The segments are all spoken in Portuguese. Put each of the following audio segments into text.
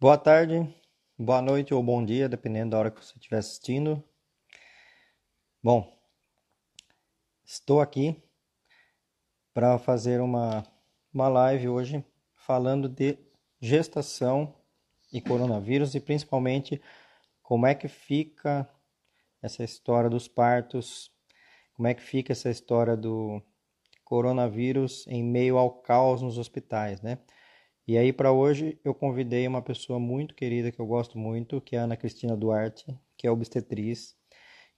Boa tarde, boa noite ou bom dia, dependendo da hora que você estiver assistindo. Bom, estou aqui para fazer uma, uma live hoje falando de gestação e coronavírus e principalmente como é que fica essa história dos partos, como é que fica essa história do coronavírus em meio ao caos nos hospitais, né? E aí, para hoje, eu convidei uma pessoa muito querida que eu gosto muito, que é a Ana Cristina Duarte, que é obstetriz,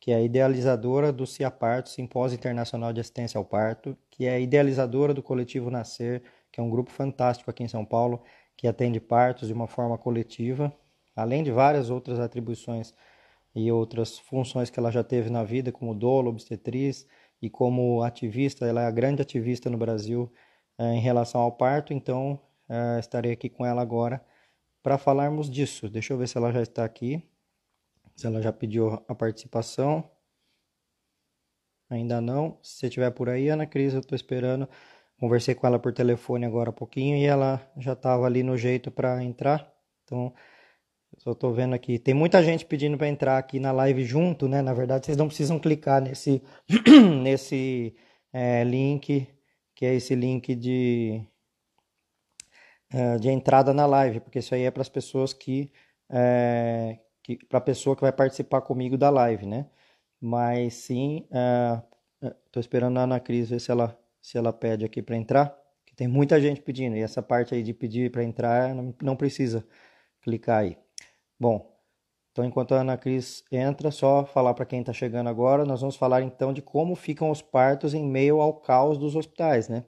que é idealizadora do CIAPARTO, Simpósio Internacional de Assistência ao Parto, que é idealizadora do Coletivo Nascer, que é um grupo fantástico aqui em São Paulo, que atende partos de uma forma coletiva, além de várias outras atribuições e outras funções que ela já teve na vida, como dolo, obstetriz e como ativista, ela é a grande ativista no Brasil eh, em relação ao parto, então Uh, estarei aqui com ela agora para falarmos disso. Deixa eu ver se ela já está aqui. Se ela já pediu a participação. Ainda não. Se você estiver por aí, Ana Cris, eu estou esperando. Conversei com ela por telefone agora há pouquinho e ela já estava ali no jeito para entrar. Então, só estou vendo aqui. Tem muita gente pedindo para entrar aqui na live junto, né? Na verdade, vocês não precisam clicar nesse, nesse é, link, que é esse link de uh, de entrada na live, porque isso aí é para as pessoas que, é, que para a pessoa que vai participar comigo da live, né? Mas sim, estou uh, esperando a Ana Cris ver se ela, se ela pede aqui para entrar, que tem muita gente pedindo, e essa parte aí de pedir para entrar não, não precisa clicar aí. Bom, então, enquanto a Ana Cris entra, só falar para quem está chegando agora, nós vamos falar então de como ficam os partos em meio ao caos dos hospitais, né?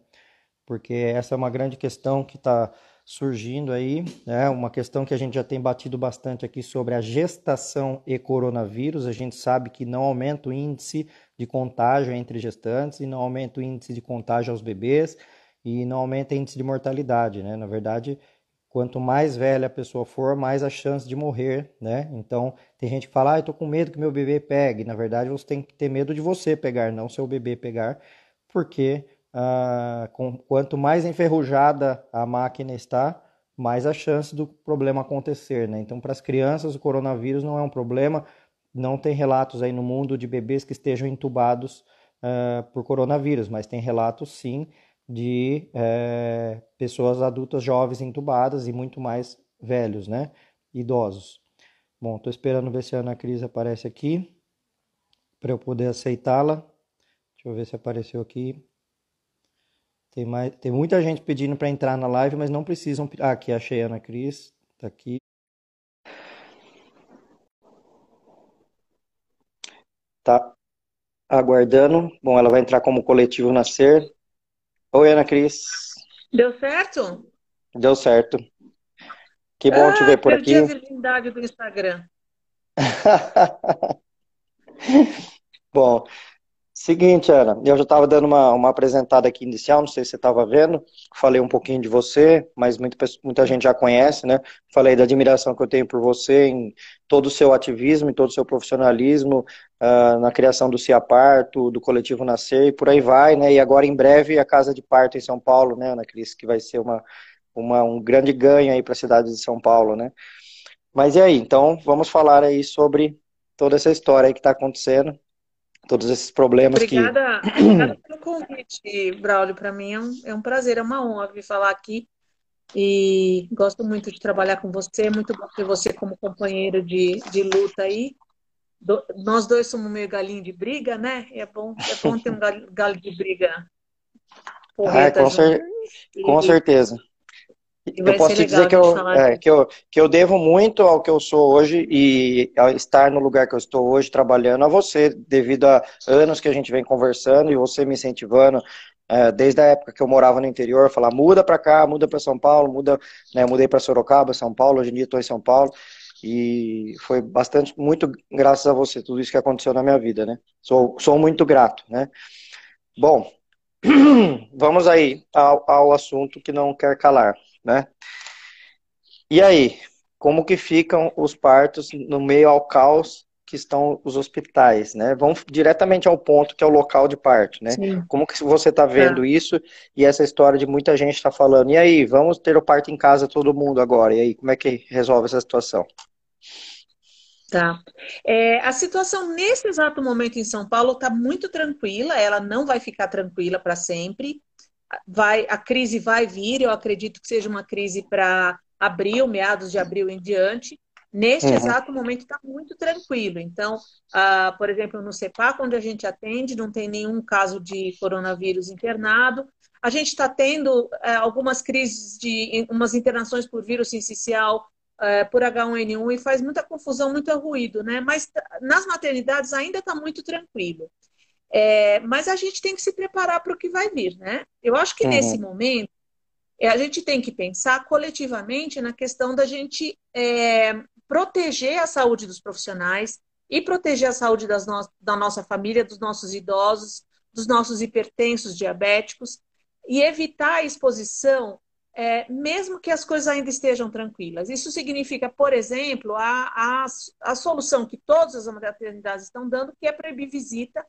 Porque essa é uma grande questão que está surgindo aí, né? Uma questão que a gente já tem batido bastante aqui sobre a gestação e coronavírus. A gente sabe que não aumenta o índice de contágio entre gestantes e não aumenta o índice de contágio aos bebês e não aumenta o índice de mortalidade, né? Na verdade, quanto mais velha a pessoa for, mais a chance de morrer, né? Então, tem gente que fala, ah, eu tô com medo que meu bebê pegue. Na verdade, você tem que ter medo de você pegar, não seu bebê pegar, porque ah, com, quanto mais enferrujada a máquina está, mais a chance do problema acontecer. Né? Então, para as crianças, o coronavírus não é um problema. Não tem relatos aí no mundo de bebês que estejam entubados uh, por coronavírus, mas tem relatos sim de uh, pessoas adultas jovens entubadas e muito mais velhos, né? Idosos. Bom, estou esperando ver se a Ana Cris aparece aqui para eu poder aceitá-la. Deixa eu ver se apareceu aqui. Tem, mais, tem muita gente pedindo para entrar na live, mas não precisam. Ah, aqui achei a Ana Cris. Tá aqui. Tá aguardando. Bom, ela vai entrar como coletivo Nascer. Oi, Ana Cris. Deu certo? Deu certo. Que bom ah, te ver por aqui. Perdi a virgindade do Instagram. bom, Seguinte, Ana, eu já estava dando uma, uma apresentada aqui inicial, não sei se você estava vendo, falei um pouquinho de você, mas muita, muita gente já conhece, né? Falei da admiração que eu tenho por você em todo o seu ativismo, em todo o seu profissionalismo, uh, na criação do CIAParto, do Coletivo Nascer e por aí vai, né? E agora em breve a Casa de Parto em São Paulo, né, Ana Cris, que vai ser uma, uma, um grande ganho aí para a cidade de São Paulo, né? Mas e aí, então vamos falar aí sobre toda essa história aí que está acontecendo todos esses problemas obrigada, que... Obrigada pelo convite, Braulio. Para mim é um, é um prazer, é uma honra vir falar aqui. E gosto muito de trabalhar com você, é muito bom ter você como companheiro de, de luta aí. Do, nós dois somos meio galinho de briga, né? É bom, é bom ter um galho, galho de briga. Ah, com, cer com certeza eu posso te dizer que eu, é, que, eu, que eu devo muito ao que eu sou hoje e a estar no lugar que eu estou hoje trabalhando a você, devido a anos que a gente vem conversando e você me incentivando, é, desde a época que eu morava no interior, falar muda para cá, muda para São Paulo, muda, né, mudei para Sorocaba, São Paulo, hoje em dia estou em São Paulo e foi bastante, muito graças a você, tudo isso que aconteceu na minha vida, né? Sou, sou muito grato, né? Bom, vamos aí ao, ao assunto que não quer calar né? E aí, como que ficam os partos no meio ao caos que estão os hospitais, né? Vamos diretamente ao ponto que é o local de parto, né? Sim. Como que você está vendo é. isso e essa história de muita gente está falando, e aí, vamos ter o parto em casa todo mundo agora, e aí, como é que resolve essa situação? Tá. É, a situação nesse exato momento em São Paulo está muito tranquila, ela não vai ficar tranquila para sempre. Vai, a crise vai vir, eu acredito que seja uma crise para abril, meados de abril em diante. Neste uhum. exato momento está muito tranquilo. Então, uh, por exemplo, no CEPAC, onde a gente atende, não tem nenhum caso de coronavírus internado. A gente está tendo uh, algumas crises de umas internações por vírus sincicial uh, por H1N1 e faz muita confusão, muito ruído, né? Mas nas maternidades ainda está muito tranquilo. É, mas a gente tem que se preparar para o que vai vir, né? Eu acho que uhum. nesse momento é, a gente tem que pensar coletivamente na questão da gente é, proteger a saúde dos profissionais e proteger a saúde no da nossa família, dos nossos idosos, dos nossos hipertensos, diabéticos, e evitar a exposição, é, mesmo que as coisas ainda estejam tranquilas. Isso significa, por exemplo, a, a, a solução que todas as maternidades estão dando, que é proibir visita,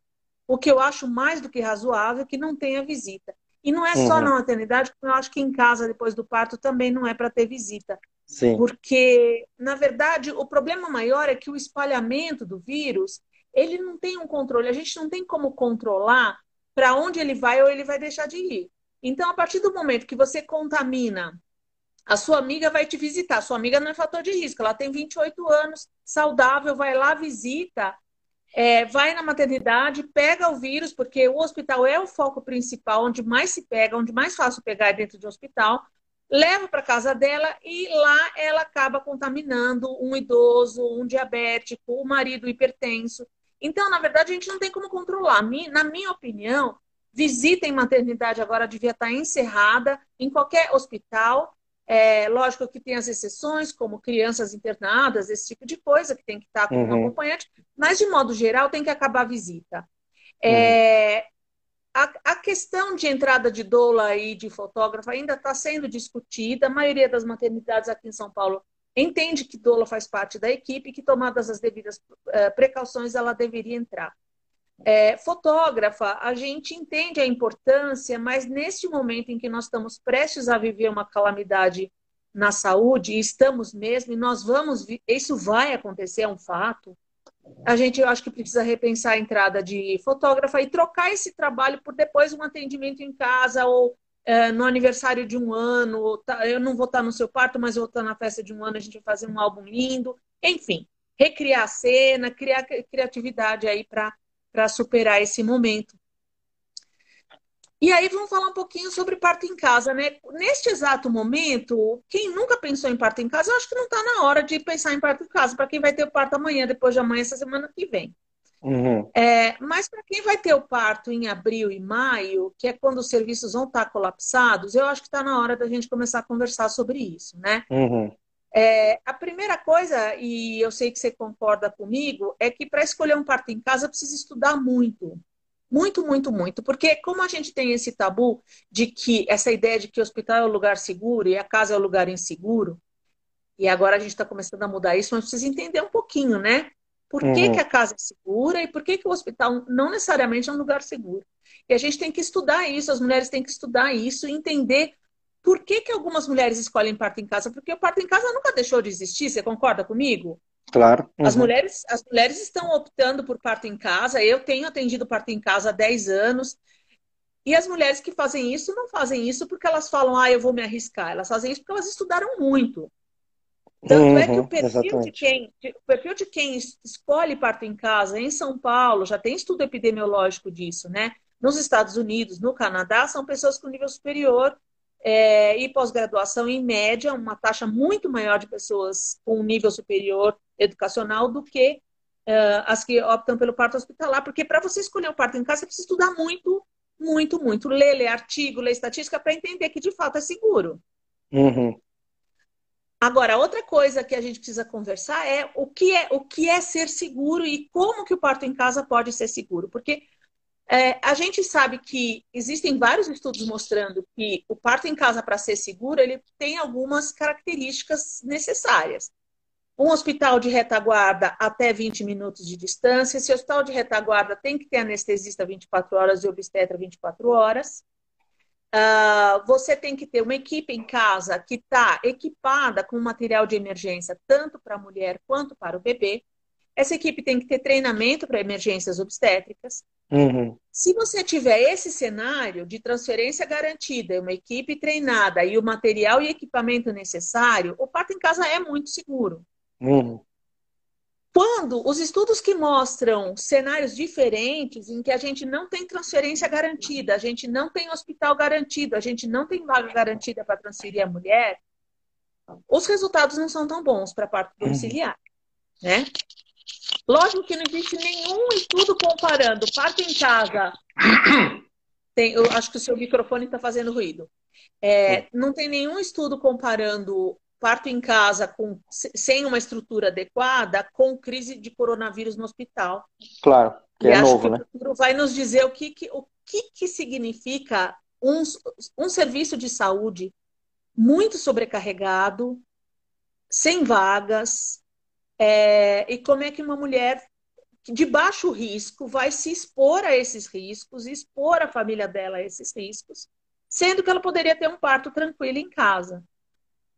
o que eu acho mais do que razoável que não tenha visita. E não é só uhum. na maternidade, como eu acho que em casa, depois do parto, também não é para ter visita. Sim. Porque, na verdade, o problema maior é que o espalhamento do vírus, ele não tem um controle. A gente não tem como controlar para onde ele vai ou ele vai deixar de ir. Então, a partir do momento que você contamina, a sua amiga vai te visitar. Sua amiga não é fator de risco, ela tem 28 anos, saudável, vai lá, visita é, vai na maternidade, pega o vírus, porque o hospital é o foco principal, onde mais se pega, onde mais fácil pegar é dentro de um hospital, leva para casa dela e lá ela acaba contaminando um idoso, um diabético, o marido hipertenso. Então, na verdade, a gente não tem como controlar. Na minha opinião, visita em maternidade agora devia estar encerrada em qualquer hospital é, lógico que tem as exceções, como crianças internadas, esse tipo de coisa, que tem que estar com uhum. um acompanhante, mas de modo geral tem que acabar a visita. É, uhum. a, a, questão de entrada de doula e de fotógrafa ainda está sendo discutida. A maioria das maternidades aqui em São Paulo entende que doula faz parte da equipe, que tomadas as devidas uh, precauções ela deveria entrar. É, fotógrafa, a gente entende a importância, mas neste momento em que nós estamos prestes a viver uma calamidade na saúde, e estamos mesmo, e nós vamos, isso vai acontecer, é um fato, a gente, eu acho que precisa repensar a entrada de fotógrafa e trocar esse trabalho por depois um atendimento em casa ou é, no aniversário de um ano. Tá, eu não vou estar no seu parto, mas eu vou estar na festa de um ano, a gente vai fazer um álbum lindo. Enfim, recriar a cena, criar criatividade aí para para superar esse momento. E aí vamos falar um pouquinho sobre parto em casa, né? Neste exato momento, quem nunca pensou em parto em casa, eu acho que não está na hora de pensar em parto em casa, para quem vai ter o parto amanhã, depois de amanhã, essa semana que vem. Uhum. É, mas para quem vai ter o parto em abril e maio, que é quando os serviços vão estar colapsados, eu acho que está na hora da gente começar a conversar sobre isso, né? Uhum. É, a primeira coisa, e eu sei que você concorda comigo, é que para escolher um parto em casa precisa estudar muito. Muito, muito, muito. Porque como a gente tem esse tabu de que essa ideia de que o hospital é o lugar seguro e a casa é o lugar inseguro, e agora a gente está começando a mudar isso, mas precisa entender um pouquinho, né? Por que, uhum. que a casa é segura e por que, que o hospital não necessariamente é um lugar seguro? E a gente tem que estudar isso, as mulheres têm que estudar isso e entender por que, que algumas mulheres escolhem parto em casa? Porque o parto em casa nunca deixou de existir, você concorda comigo? Claro. Uhum. As, mulheres, as mulheres estão optando por parto em casa. Eu tenho atendido parto em casa há 10 anos. E as mulheres que fazem isso não fazem isso porque elas falam, ah, eu vou me arriscar. Elas fazem isso porque elas estudaram muito. Tanto uhum, é que o uhum, perfil, de quem, o perfil de quem escolhe parto em casa em São Paulo, já tem estudo epidemiológico disso, né? Nos Estados Unidos, no Canadá, são pessoas com nível superior é, e pós-graduação, em média, uma taxa muito maior de pessoas com nível superior educacional do que uh, as que optam pelo parto hospitalar, porque para você escolher o parto em casa, você precisa estudar muito, muito, muito. Ler, ler artigo, ler estatística para entender que de fato é seguro. Uhum. Agora, outra coisa que a gente precisa conversar é o que é o que é ser seguro e como que o parto em casa pode ser seguro. Porque é, a gente sabe que existem vários estudos mostrando que o parto em casa, para ser seguro, ele tem algumas características necessárias. Um hospital de retaguarda até 20 minutos de distância. Esse hospital de retaguarda tem que ter anestesista 24 horas e obstetra 24 horas. Uh, você tem que ter uma equipe em casa que está equipada com material de emergência, tanto para a mulher quanto para o bebê. Essa equipe tem que ter treinamento para emergências obstétricas. Uhum. Se você tiver esse cenário de transferência garantida, uma equipe treinada e o material e equipamento necessário, o parto em casa é muito seguro. Uhum. Quando os estudos que mostram cenários diferentes, em que a gente não tem transferência garantida, a gente não tem hospital garantido, a gente não tem vaga garantida para transferir a mulher, os resultados não são tão bons para parto uhum. domiciliar, né? Lógico que não existe nenhum estudo comparando parto em casa. Tem, eu acho que o seu microfone está fazendo ruído. É, não tem nenhum estudo comparando parto em casa com, sem uma estrutura adequada com crise de coronavírus no hospital. Claro, que e é novo, que né? O vai nos dizer o que, que o que, que significa um, um serviço de saúde muito sobrecarregado, sem vagas, é, e como é que uma mulher de baixo risco vai se expor a esses riscos, expor a família dela a esses riscos, sendo que ela poderia ter um parto tranquilo em casa.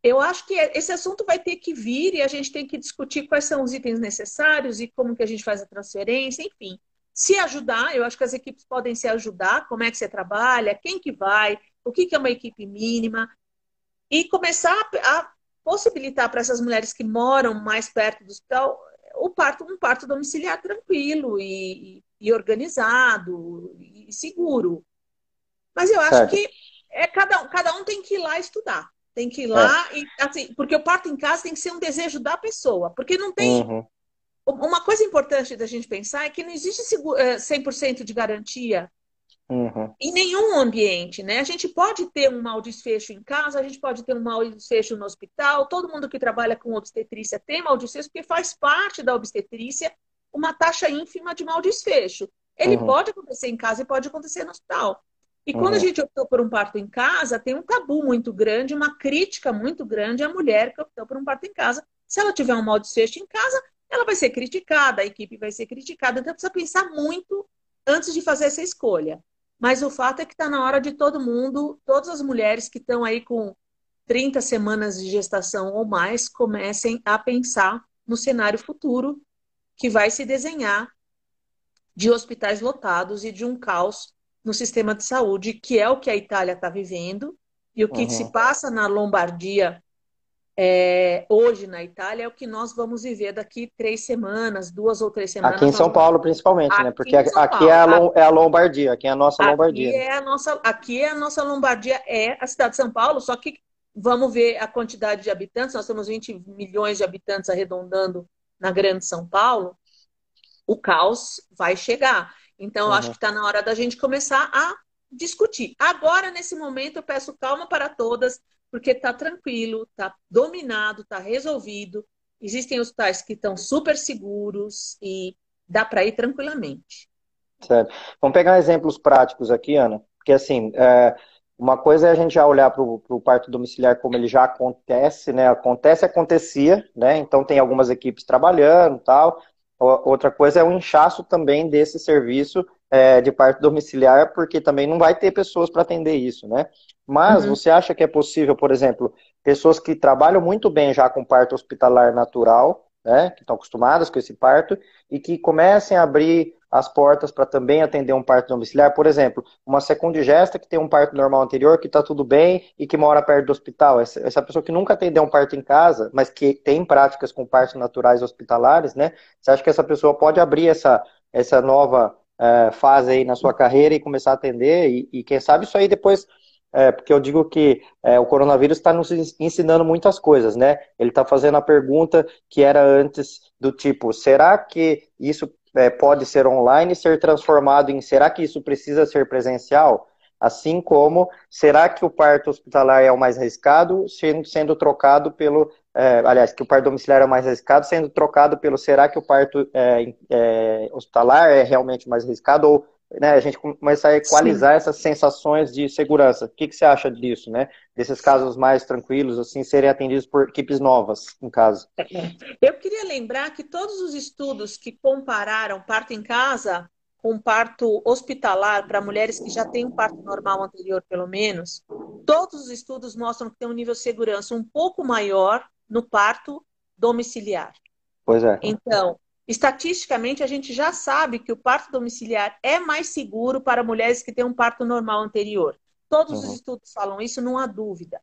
Eu acho que esse assunto vai ter que vir e a gente tem que discutir quais são os itens necessários e como que a gente faz a transferência, enfim. Se ajudar, eu acho que as equipes podem se ajudar, como é que você trabalha, quem que vai, o que, que é uma equipe mínima, e começar a possibilitar para essas mulheres que moram mais perto do hospital o parto, um parto domiciliar tranquilo e, e organizado e seguro. Mas eu acho certo. que é cada, cada um tem que ir lá estudar. Tem que ir lá é. e assim, porque o parto em casa tem que ser um desejo da pessoa, porque não tem uhum. Uma coisa importante da gente pensar é que não existe 100% eh, de garantia Uhum. Em nenhum ambiente, né? A gente pode ter um mau desfecho em casa, a gente pode ter um mau desfecho no hospital, todo mundo que trabalha com obstetrícia tem mau desfecho, porque faz parte da obstetrícia uma taxa ínfima de mau desfecho. Ele uhum. pode acontecer em casa e pode acontecer no hospital. E quando uhum. a gente optou por um parto em casa, tem um tabu muito grande, uma crítica muito grande à mulher que optou por um parto em casa. Se ela tiver um mau desfecho em casa, ela vai ser criticada, a equipe vai ser criticada. Então precisa pensar muito antes de fazer essa escolha. Mas o fato é que está na hora de todo mundo, todas as mulheres que estão aí com 30 semanas de gestação ou mais, comecem a pensar no cenário futuro que vai se desenhar de hospitais lotados e de um caos no sistema de saúde, que é o que a Itália está vivendo, e o que uhum. se passa na Lombardia é, hoje na Itália é o que nós vamos viver daqui três semanas, duas ou três semanas. Aqui em São Paulo, principalmente, né? aqui né? Porque aqui é a, é a, Lombardia, aqui é a nossa aqui Lombardia. É a nossa, aqui é a nossa Lombardia, é a cidade de São Paulo, só que vamos ver a quantidade de habitantes, nós temos 20 milhões de habitantes arredondando na grande São Paulo, o caos vai chegar. Então, uhum. acho que está na hora da gente começar a discutir. Agora, nesse momento, eu peço calma para todas, porque está tranquilo, está dominado, está resolvido. Existem hospitais que estão super seguros e dá para ir tranquilamente. Certo. Vamos pegar exemplos práticos aqui, Ana, porque assim, é, uma coisa é a gente já olhar para o parto domiciliar como ele já acontece, né? Acontece, acontecia, né? Então tem algumas equipes trabalhando tal. Outra coisa é o inchaço também desse serviço é, de parto domiciliar, porque também não vai ter pessoas para atender isso, né? Mas uhum. você acha que é possível, por exemplo, pessoas que trabalham muito bem já com parto hospitalar natural, né, que estão acostumadas com esse parto, e que comecem a abrir as portas para também atender um parto domiciliar, por exemplo, uma secundigesta que tem um parto normal anterior, que está tudo bem e que mora perto do hospital. Essa, essa, pessoa que nunca atendeu um parto em casa, mas que tem práticas com partos naturais hospitalares, né? Você acha que essa pessoa pode abrir essa, essa nova é, fase aí na sua carreira e começar a atender, e, e quem sabe isso aí depois é, porque eu digo que é, o coronavírus está nos ensinando muitas coisas, né? Ele está fazendo a pergunta que era antes do tipo, será que isso é, pode ser online e ser transformado em será que isso precisa ser presencial? Assim como, será que o parto hospitalar é o mais arriscado, sendo, sendo trocado pelo. É, aliás, que o parto domiciliar é o mais arriscado, sendo trocado pelo será que o parto é, é, hospitalar é realmente mais arriscado, ou né, a gente começar a equalizar Sim. essas sensações de segurança. O que, que você acha disso, né? Desses casos mais tranquilos, assim, serem atendidos por equipes novas, em casa? É, é. Eu queria lembrar que todos os estudos que compararam parto em casa com parto hospitalar para mulheres que já têm um parto normal anterior, pelo menos, todos os estudos mostram que tem um nível de segurança um pouco maior no parto domiciliar. Pois é. Então, estatisticamente, a gente já sabe que o parto domiciliar é mais seguro para mulheres que têm um parto normal anterior. Todos uhum. os estudos falam isso, não há dúvida.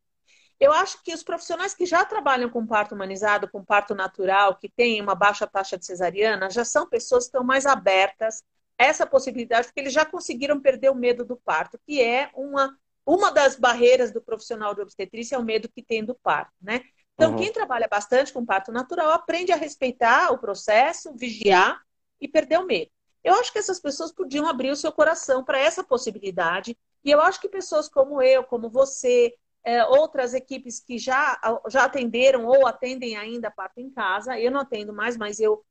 Eu acho que os profissionais que já trabalham com parto humanizado, com parto natural, que têm uma baixa taxa de cesariana, já são pessoas que estão mais abertas a essa possibilidade, porque eles já conseguiram perder o medo do parto, que é uma, uma das barreiras do profissional de obstetrícia, é o medo que tem do parto, né? Então, uhum. quem trabalha bastante com parto natural aprende a respeitar o processo, vigiar e perder o medo. Eu acho que essas pessoas podiam abrir o seu coração para essa possibilidade. E eu acho que pessoas como eu, como você, é, outras equipes que já, já atenderam ou atendem ainda parto em casa, eu não atendo mais, mas eu,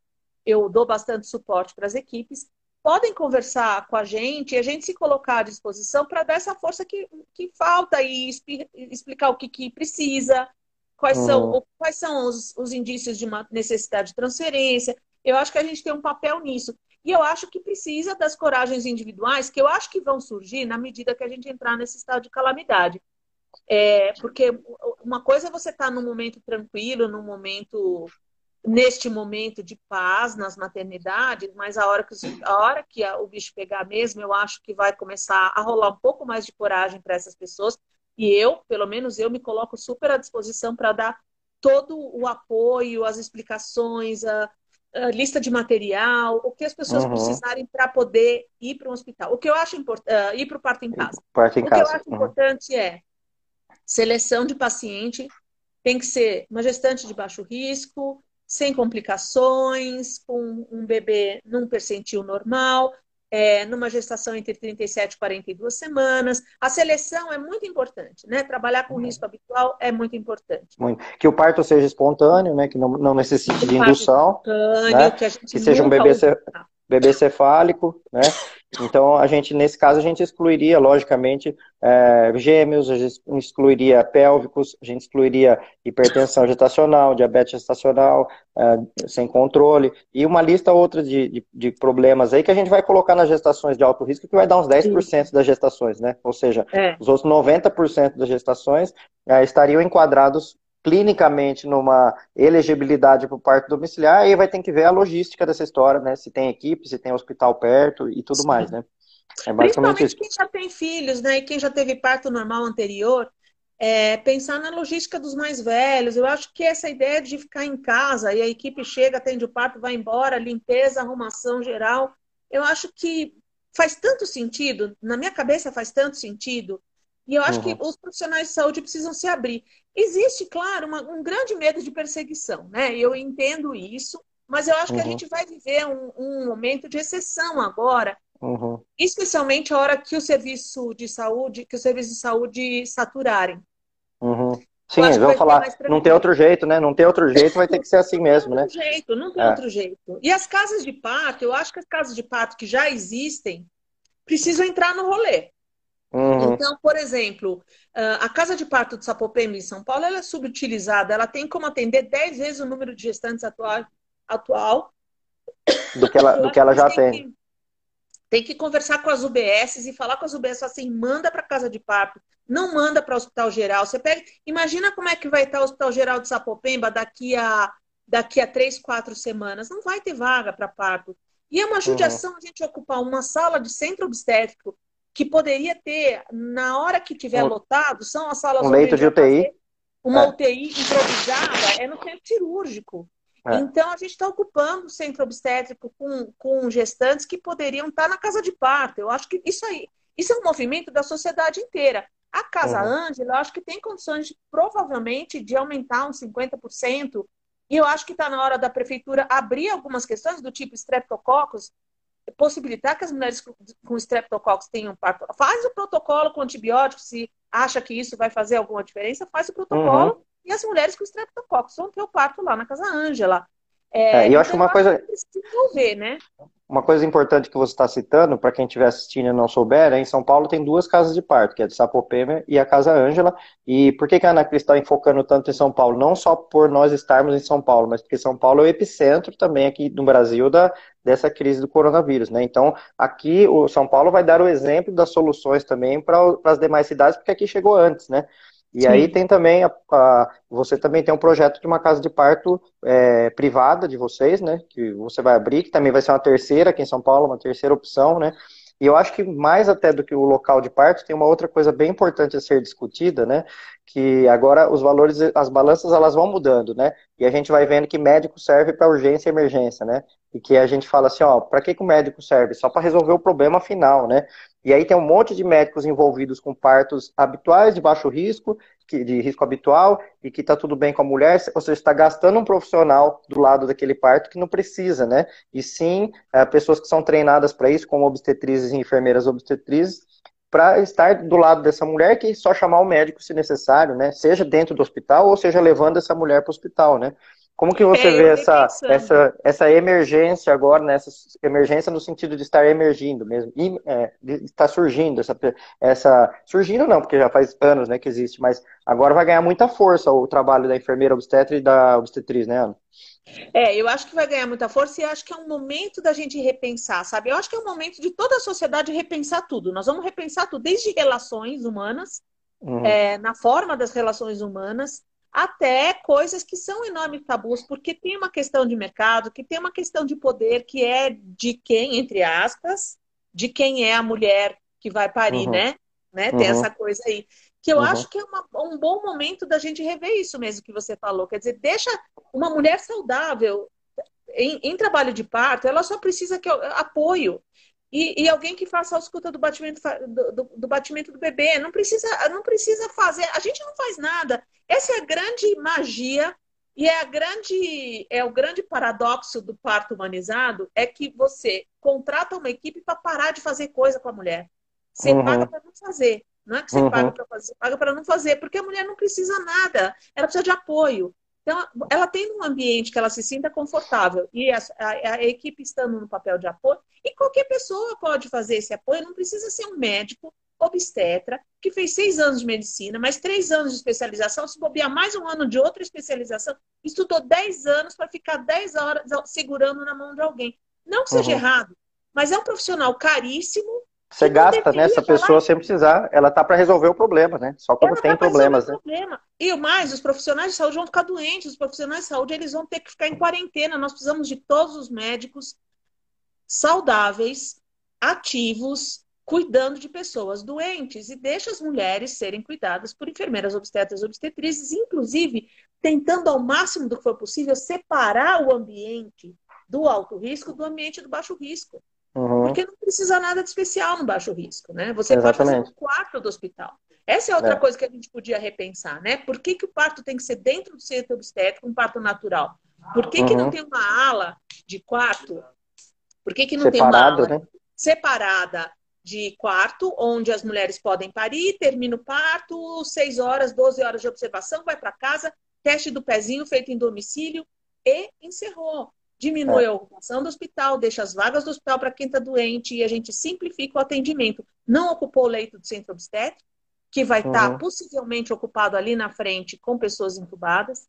eu dou bastante suporte para as equipes, podem conversar com a gente e a gente se colocar à disposição para dar essa força que, que falta e explicar o que, que precisa, quais uhum. são, quais são os, os indícios de uma necessidade de transferência. Eu acho que a gente tem um papel nisso. E eu acho que precisa das coragens individuais, que eu acho que vão surgir na medida que a gente entrar nesse estado de calamidade. É, porque uma coisa é você estar tá num momento tranquilo, num momento neste momento de paz nas maternidades, mas a hora que, a hora que o bicho pegar mesmo, eu acho que vai começar a rolar um pouco mais de coragem para essas pessoas, e eu, pelo menos eu, me coloco super à disposição para dar todo o apoio, as explicações, a, a lista de material, o que as pessoas uhum. precisarem para poder ir para um hospital. O que eu acho importante, uh, ir para o parto em casa. Parto em o casa. que eu acho uhum. importante é seleção de paciente, tem que ser uma gestante de baixo risco, sem complicações, com um bebê num percentil normal, é, numa gestação entre 37 e 42 semanas. A seleção é muito importante, né? Trabalhar com uhum. risco habitual é muito importante. Muito. Que o parto seja espontâneo, né? Que não, não necessite de indução. Né? Que, que seja um bebê, bebê cefálico, né? Então, a gente, nesse caso, a gente excluiria, logicamente, é, gêmeos, a gente excluiria pélvicos, a gente excluiria hipertensão gestacional, diabetes gestacional, é, sem controle, e uma lista outra de, de, de, problemas aí que a gente vai colocar nas gestações de alto risco, que vai dar uns 10% Sim. das gestações, né? Ou seja, é. os outros 90% das gestações é, estariam enquadrados clinicamente numa elegibilidade para o parto domiciliar, aí vai ter que ver a logística dessa história, né? Se tem equipe, se tem hospital perto e tudo Sim. mais, né? É basicamente isso. quem já tem filhos, né? E quem já teve parto normal anterior, é, pensar na logística dos mais velhos. Eu acho que essa ideia de ficar em casa e a equipe chega, atende o parto, vai embora, limpeza, arrumação geral, eu acho que faz tanto sentido, na minha cabeça faz tanto sentido, e eu acho uhum. que os profissionais de saúde precisam se abrir. Existe, claro, uma, um grande medo de perseguição, né? Eu entendo isso, mas eu acho uhum. que a uhum. gente vai viver um, um momento de exceção agora, uhum. especialmente a hora que o serviço de saúde, que o serviço de saúde saturarem. Uhum. Sim, eles vão falar, não tem outro jeito, né? Não tem outro jeito, vai ter que ser assim mesmo, né? Não tem outro jeito, não tem é. outro jeito. E as casas de parto, eu acho que as casas de parto que já existem precisam entrar no rolê. Uhum. Então, por exemplo, a casa de parto de Sapopemba, em São Paulo, ela é subutilizada. Ela tem como atender 10 vezes o número de gestantes atual. atual. Do que ela, do que ela já tem. tem. Que, tem que conversar com as UBSs e falar com as UBSs assim, manda para casa de parto, não manda para o Hospital Geral. Você pega, imagina como é que vai estar o Hospital Geral de Sapopemba daqui a daqui a três, quatro semanas. Não vai ter vaga para parto. E é uma judiação uhum. a gente ocupar uma sala de centro obstétrico que poderia ter, na hora que tiver um, lotado, são as salas um leito de UTI. Uma é. UTI improvisada é no centro cirúrgico. É. Então, a gente está ocupando o centro obstétrico com, com gestantes que poderiam estar tá na casa de parto. Eu acho que isso aí, isso é um movimento da sociedade inteira. A Casa uhum. Ângela, eu acho que tem condições, de, provavelmente, de aumentar uns 50%. E eu acho que está na hora da prefeitura abrir algumas questões do tipo streptococcus, possibilitar que as mulheres com streptococcus tenham parto. Faz o protocolo com antibióticos, se acha que isso vai fazer alguma diferença, faz o protocolo. Uhum. E as mulheres com streptococcus vão ter o parto lá na Casa Ângela. É, é, eu acho uma coisa. Desenvolver, né? Uma coisa importante que você está citando, para quem estiver assistindo e não souber, é, em São Paulo tem duas casas de parto, que é a de Sapopema e a Casa Ângela. E por que, que a Ana Cris está enfocando tanto em São Paulo? Não só por nós estarmos em São Paulo, mas porque São Paulo é o epicentro também aqui no Brasil da, dessa crise do coronavírus, né? Então, aqui o São Paulo vai dar o exemplo das soluções também para as demais cidades, porque aqui chegou antes, né? E Sim. aí tem também, a, a, você também tem um projeto de uma casa de parto é, privada de vocês, né? Que você vai abrir, que também vai ser uma terceira aqui em São Paulo, uma terceira opção, né? E eu acho que mais até do que o local de parto, tem uma outra coisa bem importante a ser discutida, né? Que agora os valores, as balanças, elas vão mudando, né? E a gente vai vendo que médico serve para urgência e emergência, né? E que a gente fala assim, ó, para que, que o médico serve? Só para resolver o problema final, né? E aí tem um monte de médicos envolvidos com partos habituais, de baixo risco, de risco habitual, e que está tudo bem com a mulher, ou seja, está gastando um profissional do lado daquele parto que não precisa, né? E sim, é, pessoas que são treinadas para isso, como obstetrizes e enfermeiras obstetrizes, para estar do lado dessa mulher que só chamar o médico se necessário, né? Seja dentro do hospital ou seja levando essa mulher para o hospital, né? Como que você é, vê essa, essa, essa emergência agora, né? essa emergência no sentido de estar emergindo mesmo, e, é, está surgindo, essa, essa, surgindo não, porque já faz anos né, que existe, mas agora vai ganhar muita força o trabalho da enfermeira obstetra e da obstetriz, né, Ana? É, eu acho que vai ganhar muita força e acho que é um momento da gente repensar, sabe? Eu acho que é um momento de toda a sociedade repensar tudo. Nós vamos repensar tudo, desde relações humanas, uhum. é, na forma das relações humanas, até coisas que são enormes tabus, porque tem uma questão de mercado, que tem uma questão de poder, que é de quem, entre aspas, de quem é a mulher que vai parir, uhum. né? né? Tem uhum. essa coisa aí. Que eu uhum. acho que é uma, um bom momento da gente rever isso mesmo que você falou. Quer dizer, deixa uma mulher saudável em, em trabalho de parto, ela só precisa que apoio. E, e, alguém que faça a escuta do batimento do, do, do, batimento do bebê. Não precisa, não precisa fazer. A gente não faz nada. Essa é a grande magia e é a grande é o grande paradoxo do parto humanizado é que você contrata uma equipe para parar de fazer coisa com a mulher. Você uhum. paga para não fazer. Não é que você uhum. paga para fazer, paga para não fazer, porque a mulher não precisa nada. Ela precisa de apoio. Então, ela tem um ambiente que ela se sinta confortável e a, a, a, equipe estando no papel de apoio, e qualquer pessoa pode fazer esse apoio, não precisa ser um médico obstetra que fez seis anos de medicina, mais três anos de especialização, se bobear mais um ano de outra especialização, estudou dez anos para ficar dez horas segurando na mão de alguém. Não que seja uhum. errado, mas é um profissional caríssimo você gasta nessa né, pessoa sem precisar. Ela tá para resolver o problema, né? Só quando ela tem tá problemas, né? Problema. E o mais, os profissionais de saúde vão ficar doentes. Os profissionais de saúde eles vão ter que ficar em quarentena. Nós precisamos de todos os médicos saudáveis, ativos, cuidando de pessoas doentes e deixa as mulheres serem cuidadas por enfermeiras obstetras e obstetrizes, inclusive tentando ao máximo do que for possível separar o ambiente do alto risco do ambiente do baixo risco. Uhum. Porque não precisa nada de especial no baixo risco, né? Você Exatamente. pode fazer no quarto do hospital. Essa é outra é. coisa que a gente podia repensar, né? Por que, que o parto tem que ser dentro do centro obstétrico, um parto natural? Por que, uhum. que não uhum. tem uma ala de quarto? Por que, que não Separado, tem uma ala né? separada de quarto, onde as mulheres podem parir, termina o parto, 6 horas, 12 horas de observação, vai para casa, teste do pezinho feito em domicílio e encerrou diminui é. a ocupação do hospital, deixa as vagas do hospital para quem está doente e a gente simplifica o atendimento. Não ocupou o leito do centro obstétrico, que vai estar tá uhum. possivelmente ocupado ali na frente com pessoas intubadas,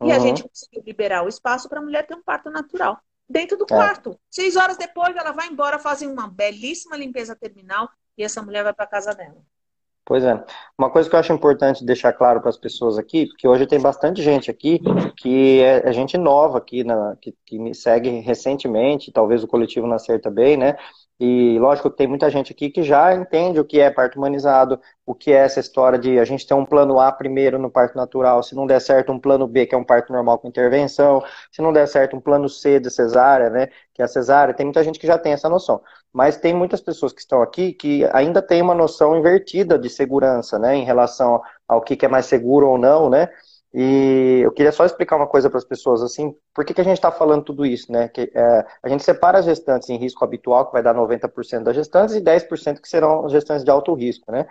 uhum. e a gente conseguiu liberar o espaço para a mulher ter um parto natural. Dentro do é. quarto. Seis horas depois, ela vai embora, fazem uma belíssima limpeza terminal e essa mulher vai para casa dela. Pois é. Uma coisa que eu acho importante deixar claro para as pessoas aqui, porque hoje tem bastante gente aqui que é, é gente nova aqui, na, que, que me segue recentemente, talvez o coletivo Nascer também, né? E lógico que tem muita gente aqui que já entende o que é parto humanizado, o que é essa história de a gente ter um plano A primeiro no parto natural, se não der certo, um plano B, que é um parto normal com intervenção, se não der certo, um plano C de cesárea, né? Que é a cesárea, tem muita gente que já tem essa noção. Mas tem muitas pessoas que estão aqui que ainda tem uma noção invertida de segurança, né? Em relação ao que é mais seguro ou não, né? E eu queria só explicar uma coisa para as pessoas, assim, por que, que a gente está falando tudo isso, né? Que, é, a gente separa as gestantes em risco habitual, que vai dar 90% das gestantes, e 10% que serão gestantes de alto risco, né?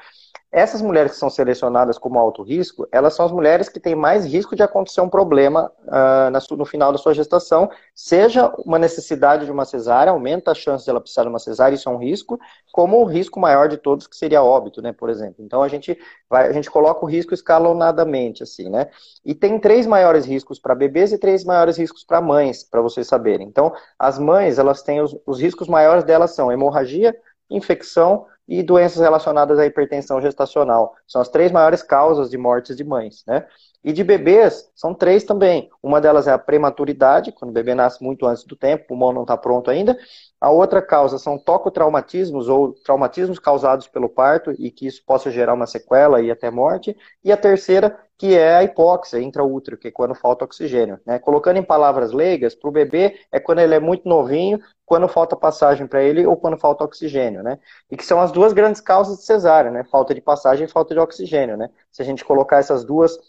Essas mulheres que são selecionadas como alto risco, elas são as mulheres que têm mais risco de acontecer um problema uh, no final da sua gestação, seja uma necessidade de uma cesárea, aumenta a chance de ela precisar de uma cesárea, isso é um risco, como o risco maior de todos, que seria óbito, né, por exemplo. Então a gente vai, a gente coloca o risco escalonadamente, assim, né? E tem três maiores riscos para bebês e três maiores riscos para mães, para vocês saberem. Então, as mães, elas têm os, os riscos maiores delas são hemorragia, infecção, e doenças relacionadas à hipertensão gestacional. São as três maiores causas de mortes de mães, né? E de bebês, são três também. Uma delas é a prematuridade, quando o bebê nasce muito antes do tempo, o pulmão não está pronto ainda. A outra causa são tocotraumatismos ou traumatismos causados pelo parto e que isso possa gerar uma sequela e até morte. E a terceira, que é a hipóxia intraútero, que é quando falta oxigênio. Né? Colocando em palavras leigas, para o bebê é quando ele é muito novinho, quando falta passagem para ele ou quando falta oxigênio, né? E que são as duas grandes causas de cesárea, né? Falta de passagem e falta de oxigênio, né? Se a gente colocar essas duas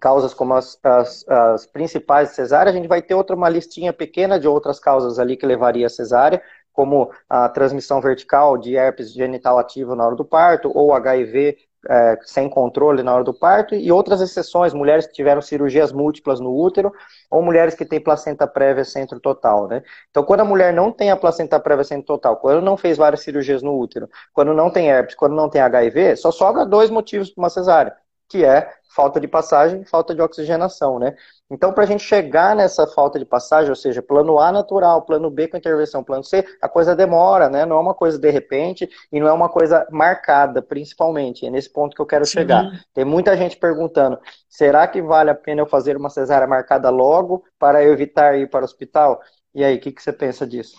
causas como as, as, as, principais de cesárea, a gente vai ter outra uma listinha pequena de outras causas ali que levaria a cesárea, como a transmissão vertical de herpes genital ativo na hora do parto, ou HIV é, sem controle na hora do parto, e outras exceções, mulheres que tiveram cirurgias múltiplas no útero, ou mulheres que têm placenta prévia centro total, né? Então, quando a mulher não tem a placenta prévia centro total, quando não fez várias cirurgias no útero, quando não tem herpes, quando não tem HIV, só sobra dois motivos para uma cesárea, que é falta de passagem falta de oxigenação, né? Então, para a gente chegar nessa falta de passagem, ou seja, plano A natural, plano B com intervenção, plano C, a coisa demora, né? Não é uma coisa de repente e não é uma coisa marcada, principalmente. É nesse ponto que eu quero Sim. chegar. Tem muita gente perguntando: será que vale a pena eu fazer uma cesárea marcada logo para evitar ir para o hospital? E aí, o que, que você pensa disso?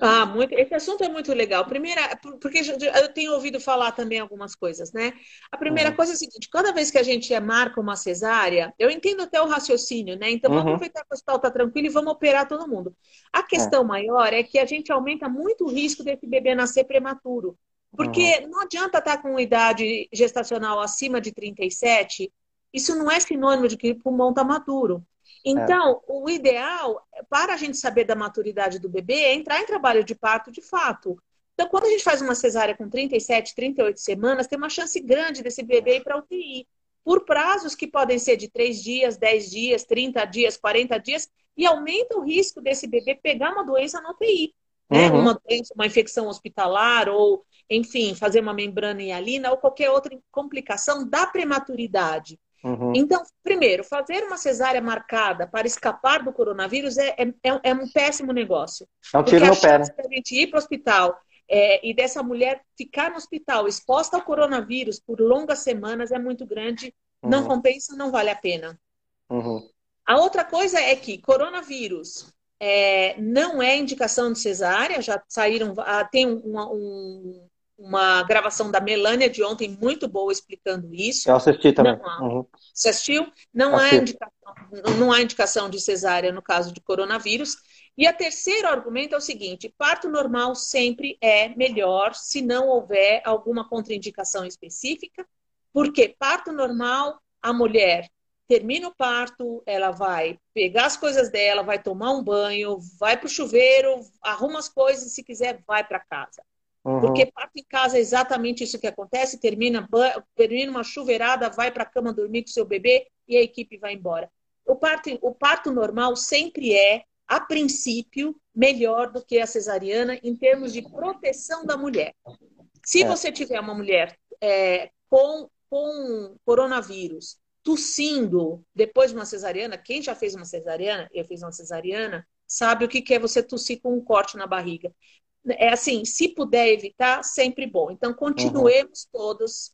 Ah, muito, esse assunto é muito legal. Primeira, porque eu tenho ouvido falar também algumas coisas, né? A primeira uhum. coisa é a seguinte: cada vez que a gente marca uma cesárea, eu entendo até o raciocínio, né? Então vamos uhum. aproveitar que o hospital está tranquilo e vamos operar todo mundo. A é. questão é. maior é que a gente aumenta muito o risco desse bebê nascer prematuro. Porque uhum. não adianta estar tá com idade gestacional acima de 37, isso não é sinônimo de que o pulmão está maduro. Então, é. o ideal, para a gente saber da maturidade do bebê, é entrar em trabalho de parto de fato. Então, quando a gente faz uma cesárea com 37, 38 semanas, tem uma chance grande desse bebê ir para UTI. Por prazos que podem ser de 3 dias, 10 dias, 30 dias, 40 dias, e aumenta o risco desse bebê pegar uma doença na UTI. Né? Uhum. Uma doença, uma infecção hospitalar, ou, enfim, fazer uma membrana hialina, ou qualquer outra complicação da prematuridade. Uhum. Então, primeiro, fazer uma cesárea marcada para escapar do coronavírus é, é, é, é um péssimo negócio. É um tiro no pé, né? a gente ir para o hospital é, e dessa mulher ficar no hospital exposta ao coronavírus por longas semanas é muito grande. Uhum. Não compensa, não vale a pena. Uhum. A outra coisa é que coronavírus é, não é indicação de cesárea, já saíram, ah, tem um, um, uma gravação da Melânia de ontem muito boa explicando isso. Eu assisti também. Não uhum. Você assistiu? Não há, indicação, não há indicação de cesárea no caso de coronavírus. E a terceiro argumento é o seguinte: parto normal sempre é melhor se não houver alguma contraindicação específica, porque parto normal, a mulher termina o parto, ela vai pegar as coisas dela, vai tomar um banho, vai para o chuveiro, arruma as coisas, se quiser, vai para casa. Uhum. Porque parto em casa é exatamente isso que acontece, termina, termina uma chuveirada, vai para a cama dormir com seu bebê e a equipe vai embora. O parto, o parto normal sempre é, a princípio, melhor do que a cesariana em termos de proteção da mulher. Se é. você tiver uma mulher é, com, com coronavírus, tossindo depois de uma cesariana, quem já fez uma cesariana, eu fiz uma cesariana, sabe o que é você tossir com um corte na barriga é assim, se puder evitar, sempre bom. Então, continuemos uhum. todos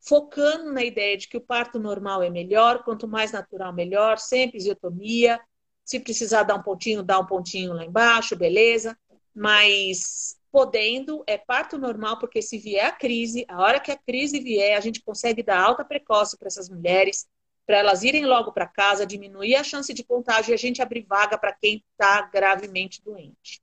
focando na ideia de que o parto normal é melhor, quanto mais natural, melhor, sem episiotomia. Se precisar dar um pontinho, dá um pontinho lá embaixo, beleza. Mas podendo, é parto normal, porque se vier a crise, a hora que a crise vier, a gente consegue dar alta precoce para essas mulheres, para elas irem logo para casa, diminuir a chance de contágio e a gente abrir vaga para quem está gravemente doente.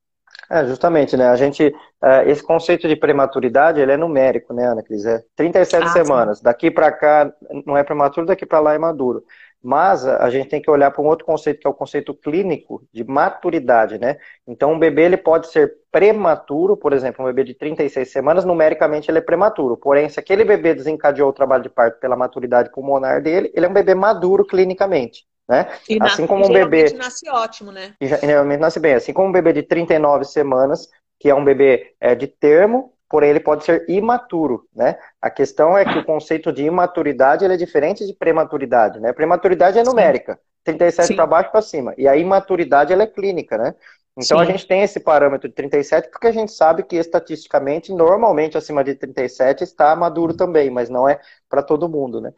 É, justamente, né? A gente, é, esse conceito de prematuridade, ele é numérico, né, Ana Cris? É 37 ah, semanas. Sim. Daqui para cá não é prematuro, daqui para lá é maduro. Mas a gente tem que olhar para um outro conceito, que é o conceito clínico de maturidade, né? Então, um bebê ele pode ser prematuro, por exemplo, um bebê de 36 semanas, numericamente ele é prematuro. Porém, se aquele bebê desencadeou o trabalho de parto pela maturidade pulmonar dele, ele é um bebê maduro clinicamente. Né? E assim como um bebê nasce ótimo, né? E geralmente nasce bem, assim como um bebê de 39 semanas, que é um bebê é, de termo, porém ele pode ser imaturo, né? A questão é que o conceito de imaturidade ele é diferente de prematuridade, né? Prematuridade é numérica, 37 para baixo para cima, e a imaturidade ela é clínica, né? Então Sim. a gente tem esse parâmetro de 37 porque a gente sabe que estatisticamente, normalmente acima de 37 está maduro também, mas não é para todo mundo, né?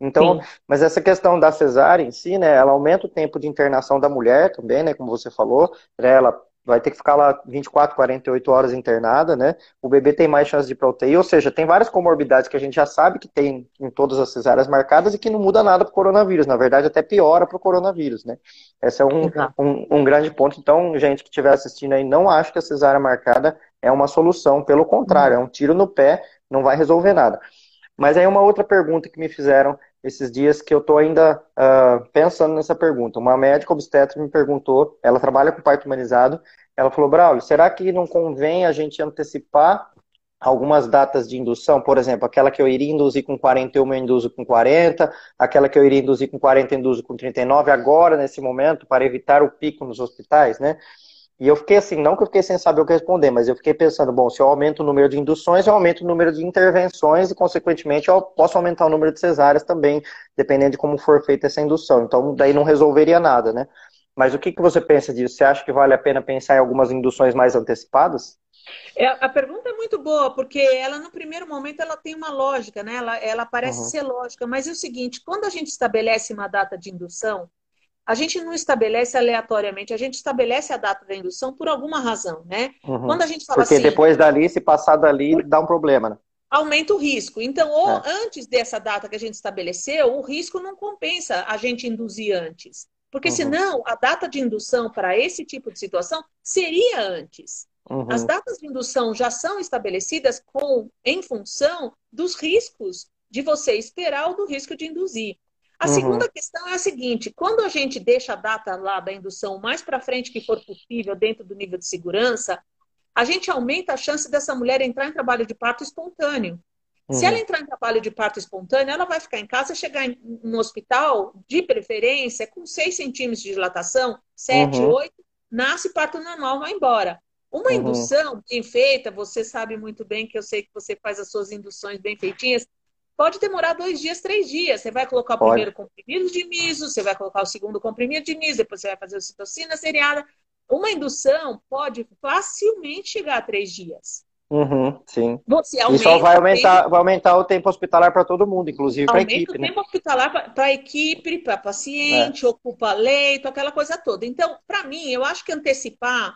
Então, Sim. mas essa questão da cesárea em si, né, ela aumenta o tempo de internação da mulher também, né, como você falou, né, ela vai ter que ficar lá 24, 48 horas internada, né? O bebê tem mais chance de proteir, ou seja, tem várias comorbidades que a gente já sabe que tem em todas as cesáreas marcadas e que não muda nada para o coronavírus, na verdade até piora para o coronavírus, né? Esse é um, um, um, grande ponto. Então, gente que estiver assistindo aí, não acho que a cesárea marcada é uma solução, pelo contrário, é um tiro no pé, não vai resolver nada. Mas aí uma outra pergunta que me fizeram esses dias que eu estou ainda uh, pensando nessa pergunta. Uma médica obstetra me perguntou, ela trabalha com parto humanizado, ela falou, Braulio, será que não convém a gente antecipar algumas datas de indução? Por exemplo, aquela que eu iria induzir com 41, eu induzo com 40, aquela que eu iria induzir com 40, eu induzo com 39, agora, nesse momento, para evitar o pico nos hospitais, né? E eu fiquei assim, não que eu fiquei sem saber o que responder, mas eu fiquei pensando, bom, se eu aumento o número de induções, eu aumento o número de intervenções e, consequentemente, eu posso aumentar o número de cesáreas também, dependendo de como for feita essa indução. Então, daí não resolveria nada, né? Mas o que, que você pensa disso? Você acha que vale a pena pensar em algumas induções mais antecipadas? É, a pergunta é muito boa, porque ela, no primeiro momento, ela tem uma lógica, né? Ela, ela parece uhum. ser lógica, mas é o seguinte, quando a gente estabelece uma data de indução, a gente não estabelece aleatoriamente, a gente estabelece a data da indução por alguma razão, né? Uhum. Quando a gente fala Porque assim, depois dali, se passar dali, dá um problema, né? Aumenta o risco. Então, ou é. antes dessa data que a gente estabeleceu, o risco não compensa a gente induzir antes. Porque uhum. senão, a data de indução para esse tipo de situação seria antes. Uhum. As datas de indução já são estabelecidas com, em função dos riscos de você esperar ou do risco de induzir. A uhum. segunda questão é a seguinte: quando a gente deixa a data lá da indução mais para frente que for possível, dentro do nível de segurança, a gente aumenta a chance dessa mulher entrar em trabalho de parto espontâneo. Uhum. Se ela entrar em trabalho de parto espontâneo, ela vai ficar em casa, chegar no hospital, de preferência, com 6 centímetros de dilatação, 7, uhum. 8, nasce parto normal, vai embora. Uma uhum. indução bem feita, você sabe muito bem que eu sei que você faz as suas induções bem feitinhas, pode demorar dois dias, três dias. Você vai colocar o pode. primeiro comprimido de miso, você vai colocar o segundo comprimido de miso, depois você vai fazer a citocina seriada. Uma indução pode facilmente chegar a três dias. Uhum, sim. Você e só vai aumentar, tempo, vai aumentar o tempo hospitalar para todo mundo, inclusive para a equipe. Aumenta o né? tempo hospitalar para a equipe, para paciente, é. ocupa leito, aquela coisa toda. Então, para mim, eu acho que antecipar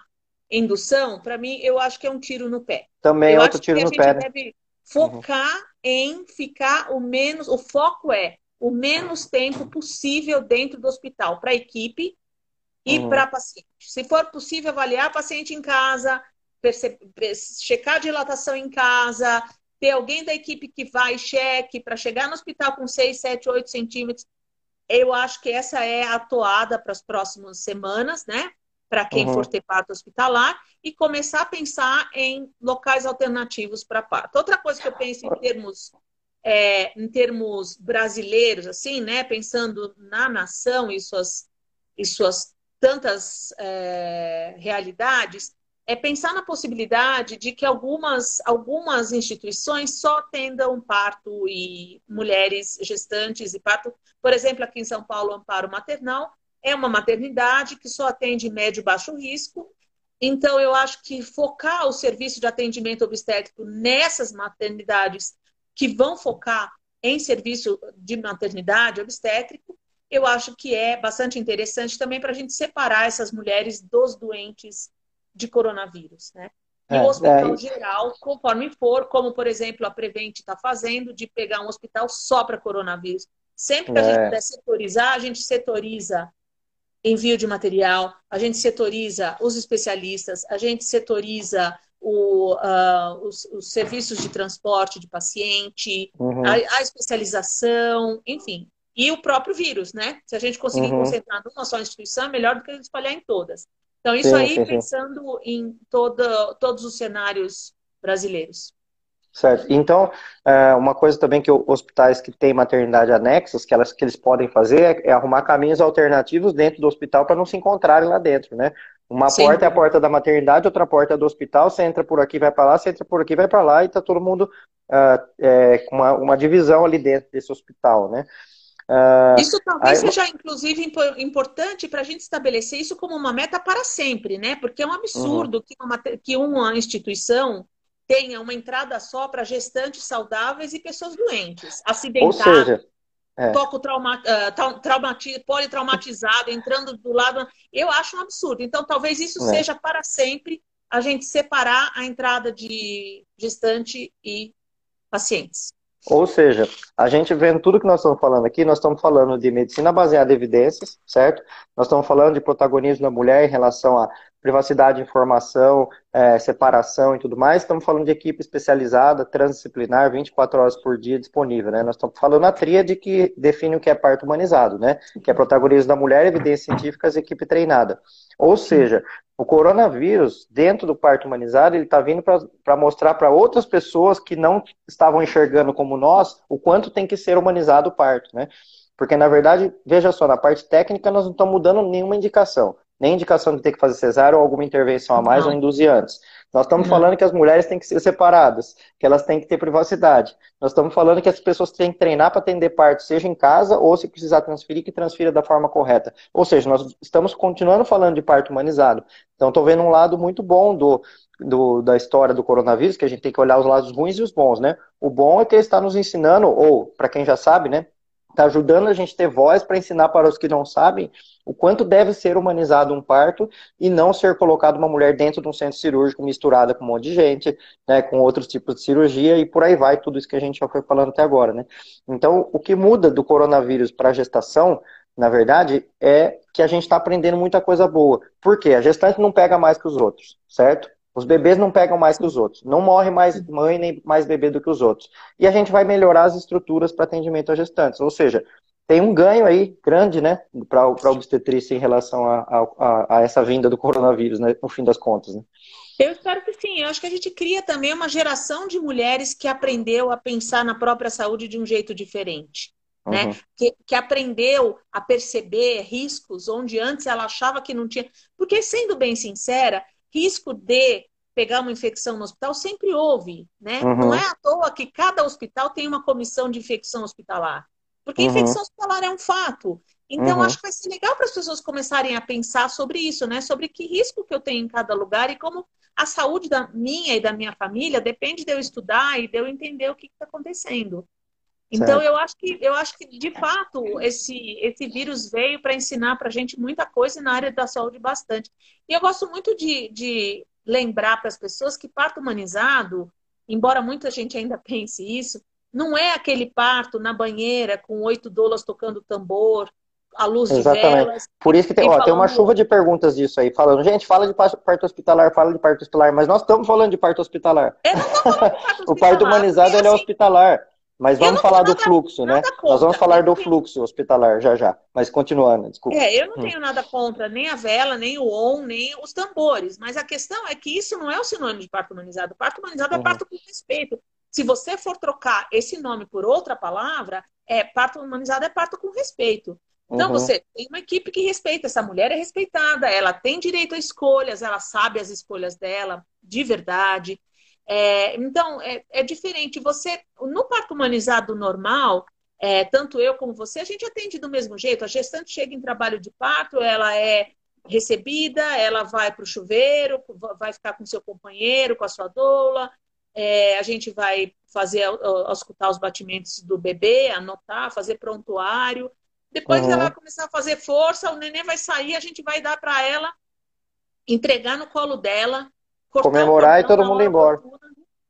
indução, para mim, eu acho que é um tiro no pé. Também eu outro tiro no pé. Né? deve focar uhum em ficar o menos, o foco é o menos tempo possível dentro do hospital para a equipe e uhum. para paciente. Se for possível, avaliar a paciente em casa, checar a dilatação em casa, ter alguém da equipe que vai e cheque para chegar no hospital com 6, 7, 8 centímetros. Eu acho que essa é a toada para as próximas semanas, né? Para quem uhum. for ter parto hospitalar e começar a pensar em locais alternativos para parto. Outra coisa que eu penso em termos é, em termos brasileiros, assim, né, pensando na nação e suas e suas tantas é, realidades, é pensar na possibilidade de que algumas, algumas instituições só atendam parto e mulheres gestantes e parto. Por exemplo, aqui em São Paulo, Amparo Maternal é uma maternidade que só atende médio e baixo risco. Então, eu acho que focar o serviço de atendimento obstétrico nessas maternidades que vão focar em serviço de maternidade obstétrico, eu acho que é bastante interessante também para a gente separar essas mulheres dos doentes de coronavírus, né? E é, o hospital é... geral, conforme for, como por exemplo a Prevent está fazendo, de pegar um hospital só para coronavírus. Sempre que a gente é. puder setorizar, a gente setoriza envio de material, a gente setoriza os especialistas, a gente setoriza o, uh, os, os, serviços de transporte de paciente, uhum. a, a, especialização, enfim. e o próprio vírus, né? Se a gente conseguir uhum. concentrar numa só instituição, é melhor do que espalhar em todas. Então, isso sim, aí sim, pensando sim. em todos os cenários brasileiros. Certo. Então, é, uma coisa também que hospitais que têm maternidade anexas, que, elas, que eles podem fazer, é, é arrumar caminhos alternativos dentro do hospital para não se encontrarem lá dentro, né? Uma Sim. porta é a porta da maternidade, outra porta é do hospital, você entra por aqui, vai para lá, você entra por aqui, vai para lá, e tá todo mundo uh, é, com uma, uma divisão ali dentro desse hospital, né? Uh, isso talvez aí... seja, inclusive, importante para a gente estabelecer isso como uma meta para sempre, né? Porque é um absurdo uhum. que, uma, que uma instituição tenha uma entrada só para gestantes saudáveis e pessoas doentes, acidentadas. Ou seja, é. toco trauma, uh, traumati, politraumatizado, entrando do lado. Eu acho um absurdo. Então, talvez isso é. seja para sempre a gente separar a entrada de gestante e pacientes. Ou seja, a gente vendo tudo que nós estamos falando aqui, nós estamos falando de medicina baseada em evidências, certo? Nós estamos falando de protagonismo da mulher em relação a privacidade de informação, é, separação e tudo mais. Estamos falando de equipe especializada, transdisciplinar, 24 horas por dia disponível, né? Nós estamos falando a tríade que define o que é parto humanizado, né? Que é protagonismo da mulher, evidências científicas e equipe treinada. Ou seja, o coronavírus, dentro do parto humanizado, ele está vindo para mostrar para outras pessoas que não estavam enxergando como nós o quanto tem que ser humanizado o parto, né? Porque, na verdade, veja só, na parte técnica nós não estamos mudando nenhuma indicação nem indicação de ter que fazer cesárea ou alguma intervenção a mais não. ou induzir antes. Nós estamos não. falando que as mulheres têm que ser separadas, que elas têm que ter privacidade. Nós estamos falando que as pessoas têm que treinar para atender parto, seja em casa ou se precisar transferir, que transfira da forma correta. Ou seja, nós estamos continuando falando de parto humanizado. Então, estou vendo um lado muito bom do, do, da história do coronavírus, que a gente tem que olhar os lados ruins e os bons, né? O bom é que ele está nos ensinando, ou, para quem já sabe, né? Está ajudando a gente ter voz para ensinar para os que não sabem o quanto deve ser humanizado um parto e não ser colocado uma mulher dentro de um centro cirúrgico misturada com um monte de gente, né, com outros tipos de cirurgia e por aí vai, tudo isso que a gente já foi falando até agora, né? Então, o que muda do coronavírus para a gestação, na verdade, é que a gente está aprendendo muita coisa boa. Por quê? A gestante não pega mais que os outros, certo? Os bebês não pegam mais que os outros. Não morre mais mãe nem mais bebê do que os outros. E a gente vai melhorar as estruturas para atendimento a gestantes. Ou seja, tem um ganho aí grande, né, para a obstetrícia em relação a, a, a, essa vinda do coronavírus, né, no fim das contas. Né? Eu espero que sim. Eu acho que a gente cria também uma geração de mulheres que aprendeu a pensar na própria saúde de um jeito diferente. Né? Uhum. Que, que aprendeu a perceber riscos onde antes ela achava que não tinha. Porque, sendo bem sincera, risco de pegar uma infecção no hospital sempre houve. Né? Uhum. Não é à toa que cada hospital tem uma comissão de infecção hospitalar. Porque uhum. infecção hospitalar é um fato. Então, uhum. acho que vai ser legal para as pessoas começarem a pensar sobre isso, né? Sobre que risco que eu tenho em cada lugar e como a saúde da minha e da minha família depende de eu estudar e de eu entender o que está acontecendo. Então, eu acho que eu acho que de fato esse esse vírus veio para ensinar para a gente muita coisa e na área da saúde bastante. E eu gosto muito de, de lembrar para as pessoas que parto humanizado, embora muita gente ainda pense isso, não é aquele parto na banheira com oito dolas tocando tambor, a luz Exatamente. de velas. Por isso que tem, ó, tem uma chuva de perguntas disso aí, falando, gente, fala de parto hospitalar, fala de parto hospitalar, mas nós estamos falando de parto hospitalar. Não falando parto hospitalar. o parto humanizado é assim, hospitalar. Mas vamos falar do fluxo, né? Contra. Nós vamos falar do fluxo hospitalar já já. Mas continuando, desculpa. É, eu não hum. tenho nada contra nem a vela, nem o on, nem os tambores. Mas a questão é que isso não é o sinônimo de parto humanizado. Parto humanizado é uhum. é parto com respeito. Se você for trocar esse nome por outra palavra, é parto humanizado é parto com respeito. Então, uhum. você tem uma equipe que respeita, essa mulher é respeitada, ela tem direito a escolhas, ela sabe as escolhas dela, de verdade. É, então, é, é, diferente. Você, no parto humanizado normal, é, tanto eu como você, a gente atende do mesmo jeito. A gestante chega em trabalho de parto, ela é recebida, ela vai para o chuveiro, vai ficar com seu companheiro, com a sua doula, é, a gente vai fazer, escutar os batimentos do bebê, anotar, fazer prontuário. Depois uhum. ela vai começar a fazer força, o neném vai sair, a gente vai dar para ela, entregar no colo dela, comemorar e todo mundo embora.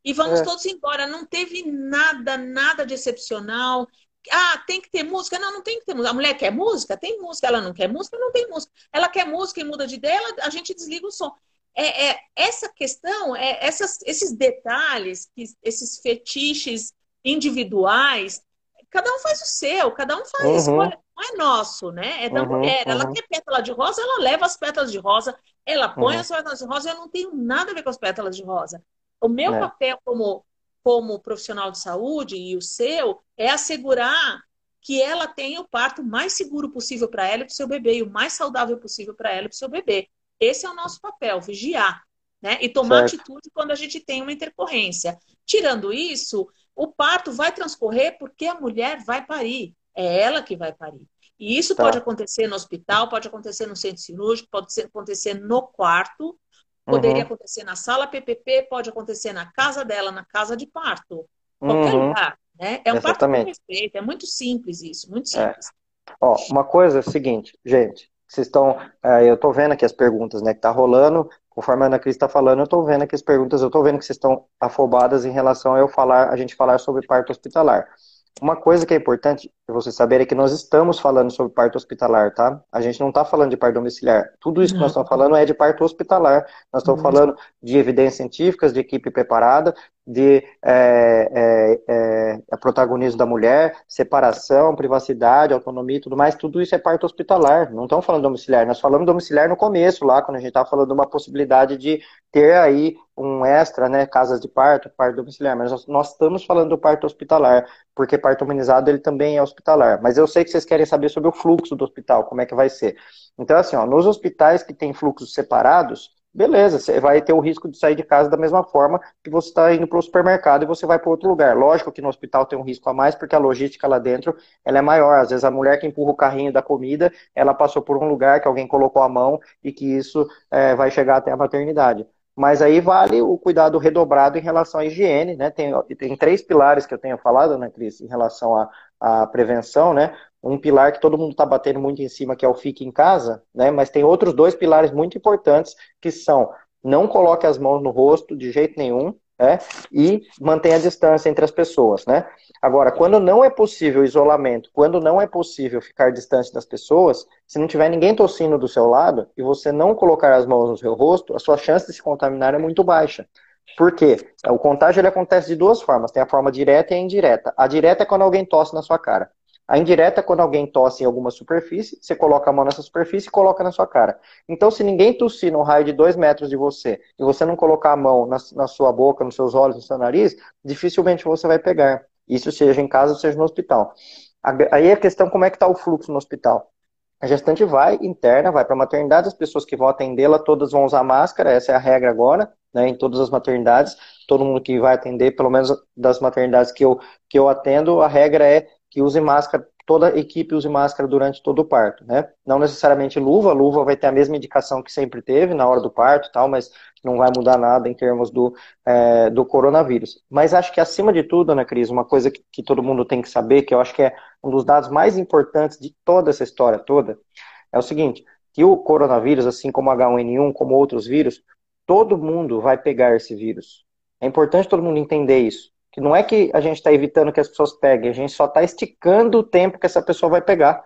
E vamos é. todos embora. Não teve nada, nada de excepcional. Ah, tem que ter música? Não, não tem que ter música. A mulher quer música? Tem música. Ela não quer música? Não tem música. Ela quer música e muda de ideia, a gente desliga o som é, é essa questão, é, essas, esses detalhes, esses fetiches individuais, cada um faz o seu, cada um faz uhum. escolha, não é nosso, né? É da uhum, mulher. Ela uhum. quer pétala de rosa, ela leva as pétalas de rosa, ela põe uhum. as pétalas de rosa, eu não tenho nada a ver com as pétalas de rosa. O meu é. papel como, como profissional de saúde e o seu é assegurar que ela tenha o parto mais seguro possível para ela e para o seu bebê, e o mais saudável possível para ela e para o seu bebê. Esse é o nosso papel, vigiar. Né? E tomar certo. atitude quando a gente tem uma intercorrência. Tirando isso, o parto vai transcorrer porque a mulher vai parir. É ela que vai parir. E isso tá. pode acontecer no hospital, pode acontecer no centro cirúrgico, pode acontecer no quarto, poderia uhum. acontecer na sala PPP, pode acontecer na casa dela, na casa de parto. Qualquer uhum. lugar. Né? É um Exatamente. parto com respeito. É muito simples isso, muito simples. É. Ó, uma coisa é o seguinte, gente. Vocês estão. É, eu estou vendo aqui as perguntas né, que tá rolando. Conforme a Ana Cris está falando, eu estou vendo aqui as perguntas, eu estou vendo que vocês estão afobadas em relação a eu falar, a gente falar sobre parto hospitalar. Uma coisa que é importante vocês saberem é que nós estamos falando sobre parto hospitalar, tá? A gente não está falando de parto domiciliar. Tudo isso que nós estamos falando é de parto hospitalar. Nós estamos uhum. falando de evidências científicas, de equipe preparada, de é, é, é, protagonismo da mulher, separação, privacidade, autonomia e tudo mais, tudo isso é parto hospitalar, não estamos falando domiciliar, nós falamos domiciliar no começo, lá, quando a gente estava falando de uma possibilidade de ter aí um extra, né, casas de parto, parto domiciliar, mas nós, nós estamos falando do parto hospitalar, porque parto humanizado ele também é hospitalar, mas eu sei que vocês querem saber sobre o fluxo do hospital, como é que vai ser. Então, assim, ó, nos hospitais que têm fluxos separados, beleza, você vai ter o risco de sair de casa da mesma forma que você está indo para o supermercado e você vai para outro lugar. Lógico que no hospital tem um risco a mais, porque a logística lá dentro ela é maior. Às vezes a mulher que empurra o carrinho da comida, ela passou por um lugar que alguém colocou a mão e que isso é, vai chegar até a maternidade. Mas aí vale o cuidado redobrado em relação à higiene, né? Tem, tem três pilares que eu tenho falado, né, Cris, em relação à, à prevenção, né? Um pilar que todo mundo está batendo muito em cima, que é o fique em casa, né? Mas tem outros dois pilares muito importantes que são não coloque as mãos no rosto de jeito nenhum, né? E mantenha a distância entre as pessoas, né? Agora, quando não é possível isolamento, quando não é possível ficar distante das pessoas, se não tiver ninguém tossindo do seu lado e você não colocar as mãos no seu rosto, a sua chance de se contaminar é muito baixa. Por quê? O contágio ele acontece de duas formas. Tem a forma direta e a indireta. A direta é quando alguém tosse na sua cara. A indireta é quando alguém tosse em alguma superfície, você coloca a mão nessa superfície e coloca na sua cara. Então, se ninguém tossir num raio de dois metros de você e você não colocar a mão na, na sua boca, nos seus olhos, no seu nariz, dificilmente você vai pegar. Isso seja em casa, seja no hospital. Aí a questão como é que está o fluxo no hospital. A gestante vai interna, vai para a maternidade, as pessoas que vão atendê-la todas vão usar máscara, essa é a regra agora, né, em todas as maternidades. Todo mundo que vai atender, pelo menos das maternidades que eu, que eu atendo, a regra é que use máscara, toda equipe use máscara durante todo o parto, né? Não necessariamente luva, luva vai ter a mesma indicação que sempre teve na hora do parto tal, mas não vai mudar nada em termos do, é, do coronavírus. Mas acho que acima de tudo, Ana Cris, uma coisa que, que todo mundo tem que saber, que eu acho que é um dos dados mais importantes de toda essa história toda, é o seguinte, que o coronavírus, assim como H1N1, como outros vírus, todo mundo vai pegar esse vírus. É importante todo mundo entender isso que não é que a gente está evitando que as pessoas peguem, a gente só está esticando o tempo que essa pessoa vai pegar.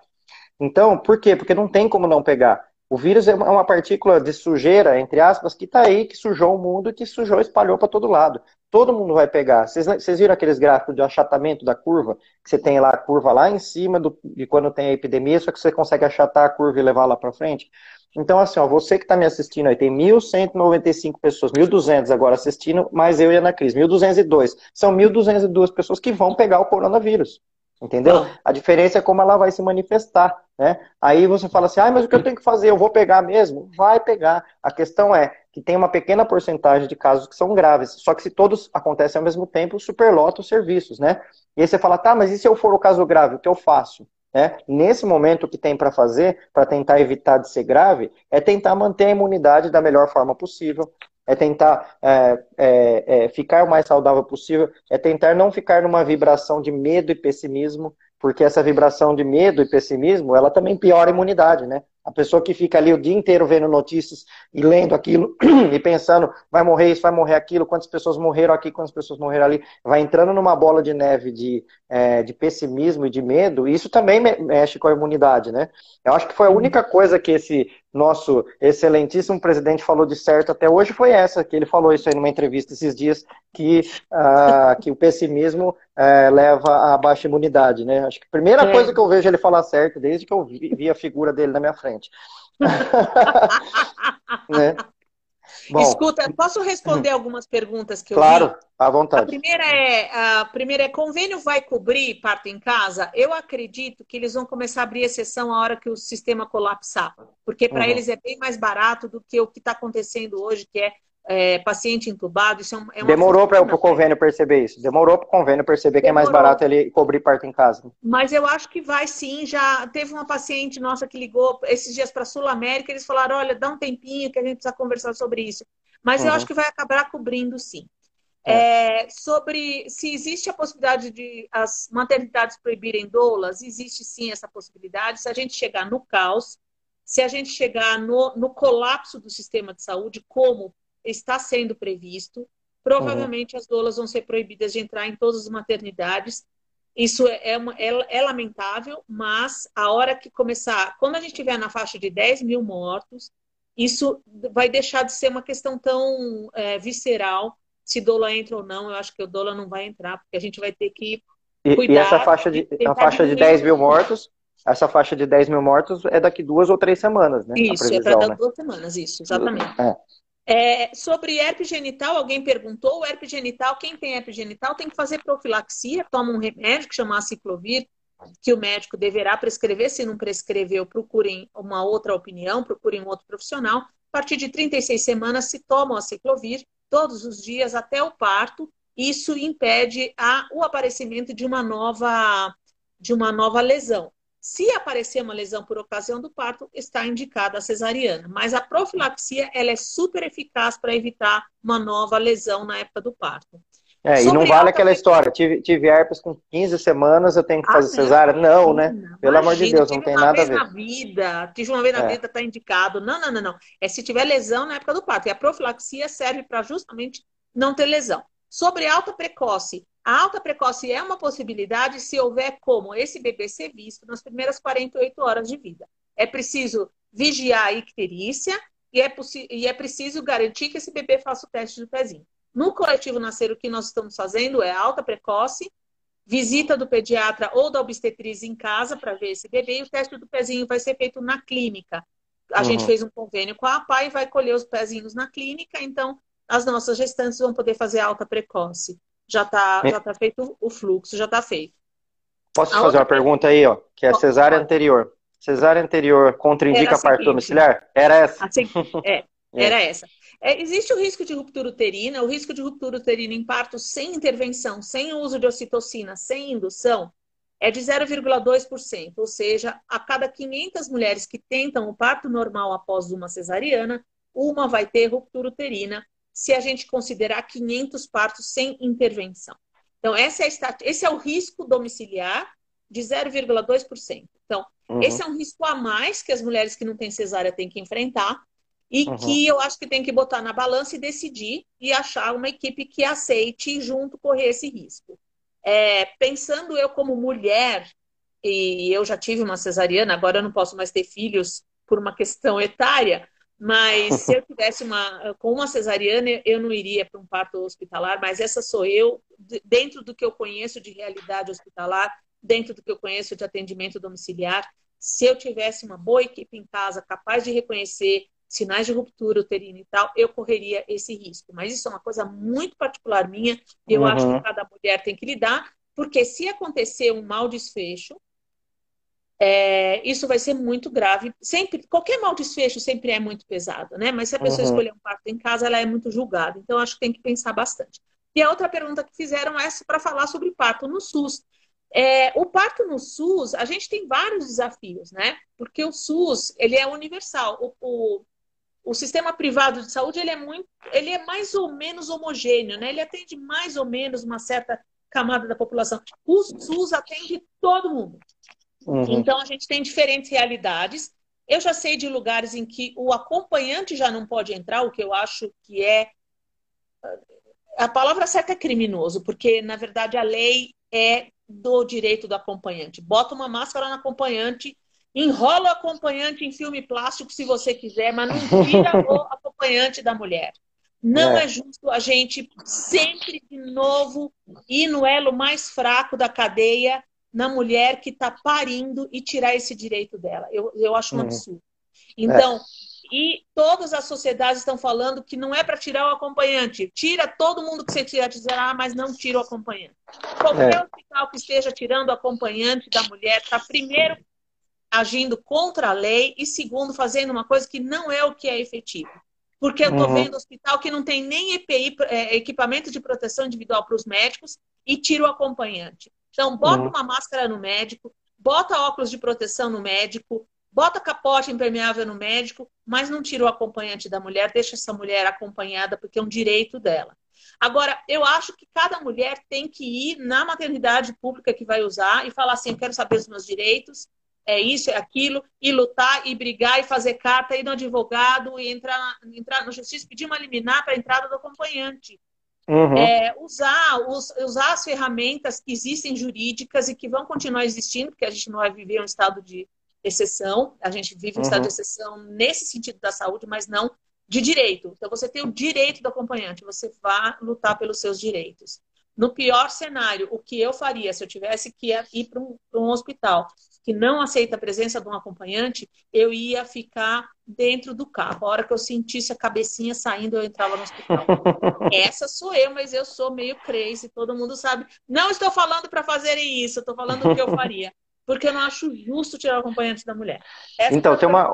Então, por quê? Porque não tem como não pegar. O vírus é uma partícula de sujeira, entre aspas, que está aí, que sujou o mundo e que sujou e espalhou para todo lado. Todo mundo vai pegar. Vocês viram aqueles gráficos de achatamento da curva? Que você tem lá a curva lá em cima do, de quando tem a epidemia, só que você consegue achatar a curva e levar lá para frente? Então, assim, ó, você que está me assistindo aí, tem 1.195 pessoas, 1.200 agora assistindo, mais eu e a Ana Cris, 1.202. São 1.202 pessoas que vão pegar o coronavírus. Entendeu? Ah. A diferença é como ela vai se manifestar, né? Aí você fala assim, ah, mas o que eu tenho que fazer? Eu vou pegar mesmo? Vai pegar. A questão é que tem uma pequena porcentagem de casos que são graves. Só que se todos acontecem ao mesmo tempo, superlota os serviços, né? E aí você fala, tá, mas e se eu for o caso grave, o que eu faço? Né? Nesse momento, o que tem para fazer, para tentar evitar de ser grave, é tentar manter a imunidade da melhor forma possível, é tentar é, é, é, ficar o mais saudável possível, é tentar não ficar numa vibração de medo e pessimismo, porque essa vibração de medo e pessimismo, ela também piora a imunidade, né? A pessoa que fica ali o dia inteiro vendo notícias e lendo aquilo e pensando, vai morrer isso, vai morrer aquilo, quantas pessoas morreram aqui, quantas pessoas morreram ali, vai entrando numa bola de neve de, é, de pessimismo e de medo, isso também mexe com a imunidade, né? Eu acho que foi a única coisa que esse nosso excelentíssimo presidente falou de certo até hoje foi essa, que ele falou isso aí numa entrevista esses dias, que, uh, que o pessimismo uh, leva à baixa imunidade, né? Acho que a primeira é. coisa que eu vejo ele falar certo, desde que eu vi, vi a figura dele na minha frente. né? Bom, Escuta, posso responder algumas perguntas que eu Claro, vi? à vontade. A primeira é, a primeira é, convênio vai cobrir parto em casa? Eu acredito que eles vão começar a abrir exceção a hora que o sistema colapsar, porque para uhum. eles é bem mais barato do que o que está acontecendo hoje, que é é, paciente entubado, isso é, é uma Demorou para o convênio perceber isso. Demorou para o convênio perceber Demorou. que é mais barato ele cobrir parto em casa. Mas eu acho que vai sim. Já teve uma paciente nossa que ligou esses dias para a Sul América, eles falaram: olha, dá um tempinho que a gente precisa conversar sobre isso. Mas uhum. eu acho que vai acabar cobrindo sim. É. É, sobre se existe a possibilidade de as maternidades proibirem doulas, existe sim essa possibilidade. Se a gente chegar no caos, se a gente chegar no, no colapso do sistema de saúde, como está sendo previsto. Provavelmente uhum. as doulas vão ser proibidas de entrar em todas as maternidades. Isso é, uma, é, é, lamentável, mas a hora que começar, quando a gente estiver na faixa de 10 mil mortos, isso vai deixar de ser uma questão tão é, visceral se doula entra ou não. Eu acho que o doula não vai entrar, porque a gente vai ter que cuidar. E, e essa faixa de, a faixa de 10 mil mortos, essa faixa de 10 mil mortos é daqui duas ou três semanas, né? Isso, é para né? duas semanas, isso, exatamente. É. É, sobre herpes genital, alguém perguntou, o herpes genital, quem tem herpes genital tem que fazer profilaxia, toma um remédio que chama aciclovir, que o médico deverá prescrever, se não prescreveu, procurem uma outra opinião, procurem um outro profissional. A partir de 36 semanas se toma o aciclovir todos os dias até o parto, isso impede a, o aparecimento de uma nova de uma nova lesão. Se aparecer uma lesão por ocasião do parto, está indicada a cesariana. Mas a profilaxia ela é super eficaz para evitar uma nova lesão na época do parto. É, Sobre e não vale aquela história, tive, tive herpes com 15 semanas, eu tenho que fazer ah, cesárea. Não, né? Não. Pelo Imagina, amor de Deus, não tem nada a ver. Na vida, tive uma vez na é. vida, está indicado. Não, não, não, não. É se tiver lesão na época do parto. E a profilaxia serve para justamente não ter lesão. Sobre alta precoce, a alta precoce é uma possibilidade se houver como esse bebê ser visto nas primeiras 48 horas de vida. É preciso vigiar a icterícia e é, e é preciso garantir que esse bebê faça o teste do pezinho. No coletivo Nascer, o que nós estamos fazendo é alta precoce, visita do pediatra ou da obstetriz em casa para ver esse bebê e o teste do pezinho vai ser feito na clínica. A uhum. gente fez um convênio com a APA e vai colher os pezinhos na clínica, então as nossas gestantes vão poder fazer alta precoce já está já tá feito o fluxo, já está feito. Posso a fazer uma pergunta aí, ó, que é cesárea anterior. Cesárea anterior contraindica parto domiciliar? Era essa? Assim, é, era é. essa. É, existe o risco de ruptura uterina, o risco de ruptura uterina em parto sem intervenção, sem uso de ocitocina, sem indução, é de 0,2%, ou seja, a cada 500 mulheres que tentam o parto normal após uma cesariana, uma vai ter ruptura uterina se a gente considerar 500 partos sem intervenção. Então, é esse é o risco domiciliar de 0,2%. Então, uhum. esse é um risco a mais que as mulheres que não têm cesárea têm que enfrentar e uhum. que eu acho que tem que botar na balança e decidir e achar uma equipe que aceite junto correr esse risco. É, pensando eu como mulher, e eu já tive uma cesariana, agora eu não posso mais ter filhos por uma questão etária, mas se eu tivesse uma com uma cesariana, eu não iria para um parto hospitalar, mas essa sou eu, dentro do que eu conheço de realidade hospitalar, dentro do que eu conheço de atendimento domiciliar. Se eu tivesse uma boa equipe em casa, capaz de reconhecer sinais de ruptura uterina e tal, eu correria esse risco. Mas isso é uma coisa muito particular minha, e eu uhum. acho que cada mulher tem que lidar, porque se acontecer um mau desfecho, é, isso vai ser muito grave. Sempre, qualquer mal desfecho sempre é muito pesado, né? Mas se a pessoa uhum. escolher um parto em casa, ela é muito julgada. Então, acho que tem que pensar bastante. E a outra pergunta que fizeram é para falar sobre parto no SUS. É, o parto no SUS, a gente tem vários desafios, né? Porque o SUS, ele é universal. O, o, o sistema privado de saúde, ele é muito, ele é mais ou menos homogêneo, né? Ele atende mais ou menos uma certa camada da população. O SUS atende todo mundo. Uhum. Então, a gente tem diferentes realidades. Eu já sei de lugares em que o acompanhante já não pode entrar, o que eu acho que é. A palavra certa é criminoso, porque, na verdade, a lei é do direito do acompanhante. Bota uma máscara no acompanhante, enrola o acompanhante em filme plástico se você quiser, mas não tira o acompanhante da mulher. Não é. é. justo a gente sempre de novo ir no elo mais fraco da cadeia na mulher que está parindo e tirar esse direito dela. Eu, eu acho um uhum. absurdo. Então, é. e todas as sociedades estão falando que não é para tirar o acompanhante. Tira todo mundo que você dizer, ah, mas não tira o acompanhante. Qualquer é. hospital que esteja tirando o acompanhante da mulher está primeiro agindo contra a lei e segundo fazendo uma coisa que não é o que é efetivo. Porque eu estou uhum. vendo hospital que não tem nem EPI, é, equipamento de proteção individual para os médicos, e tira o acompanhante. Então, bota uhum. uma máscara no médico, bota óculos de proteção no médico, bota capote impermeável no médico, mas não tira o acompanhante da mulher, deixa essa mulher acompanhada, porque é um direito dela. Agora, eu acho que cada mulher tem que ir na maternidade pública que vai usar e falar assim: eu quero saber os meus direitos, é isso, é aquilo, e lutar, e brigar, e fazer carta, ir no advogado, e entrar, entrar na justiça, pedir uma liminar para a entrada do acompanhante. Uhum. É, usar, us, usar as ferramentas que existem jurídicas e que vão continuar existindo, porque a gente não vai viver um estado de exceção, a gente vive um uhum. estado de exceção nesse sentido da saúde, mas não de direito. Então, você tem o direito do acompanhante, você vai lutar pelos seus direitos. No pior cenário, o que eu faria se eu tivesse que ir para um, um hospital que não aceita a presença de um acompanhante, eu ia ficar dentro do carro. A hora que eu sentisse a cabecinha saindo, eu entrava no hospital. Essa sou eu, mas eu sou meio crazy, todo mundo sabe. Não estou falando para fazerem isso, estou falando o que eu faria. Porque eu não acho justo tirar o acompanhante da mulher. Essa então, tem uma,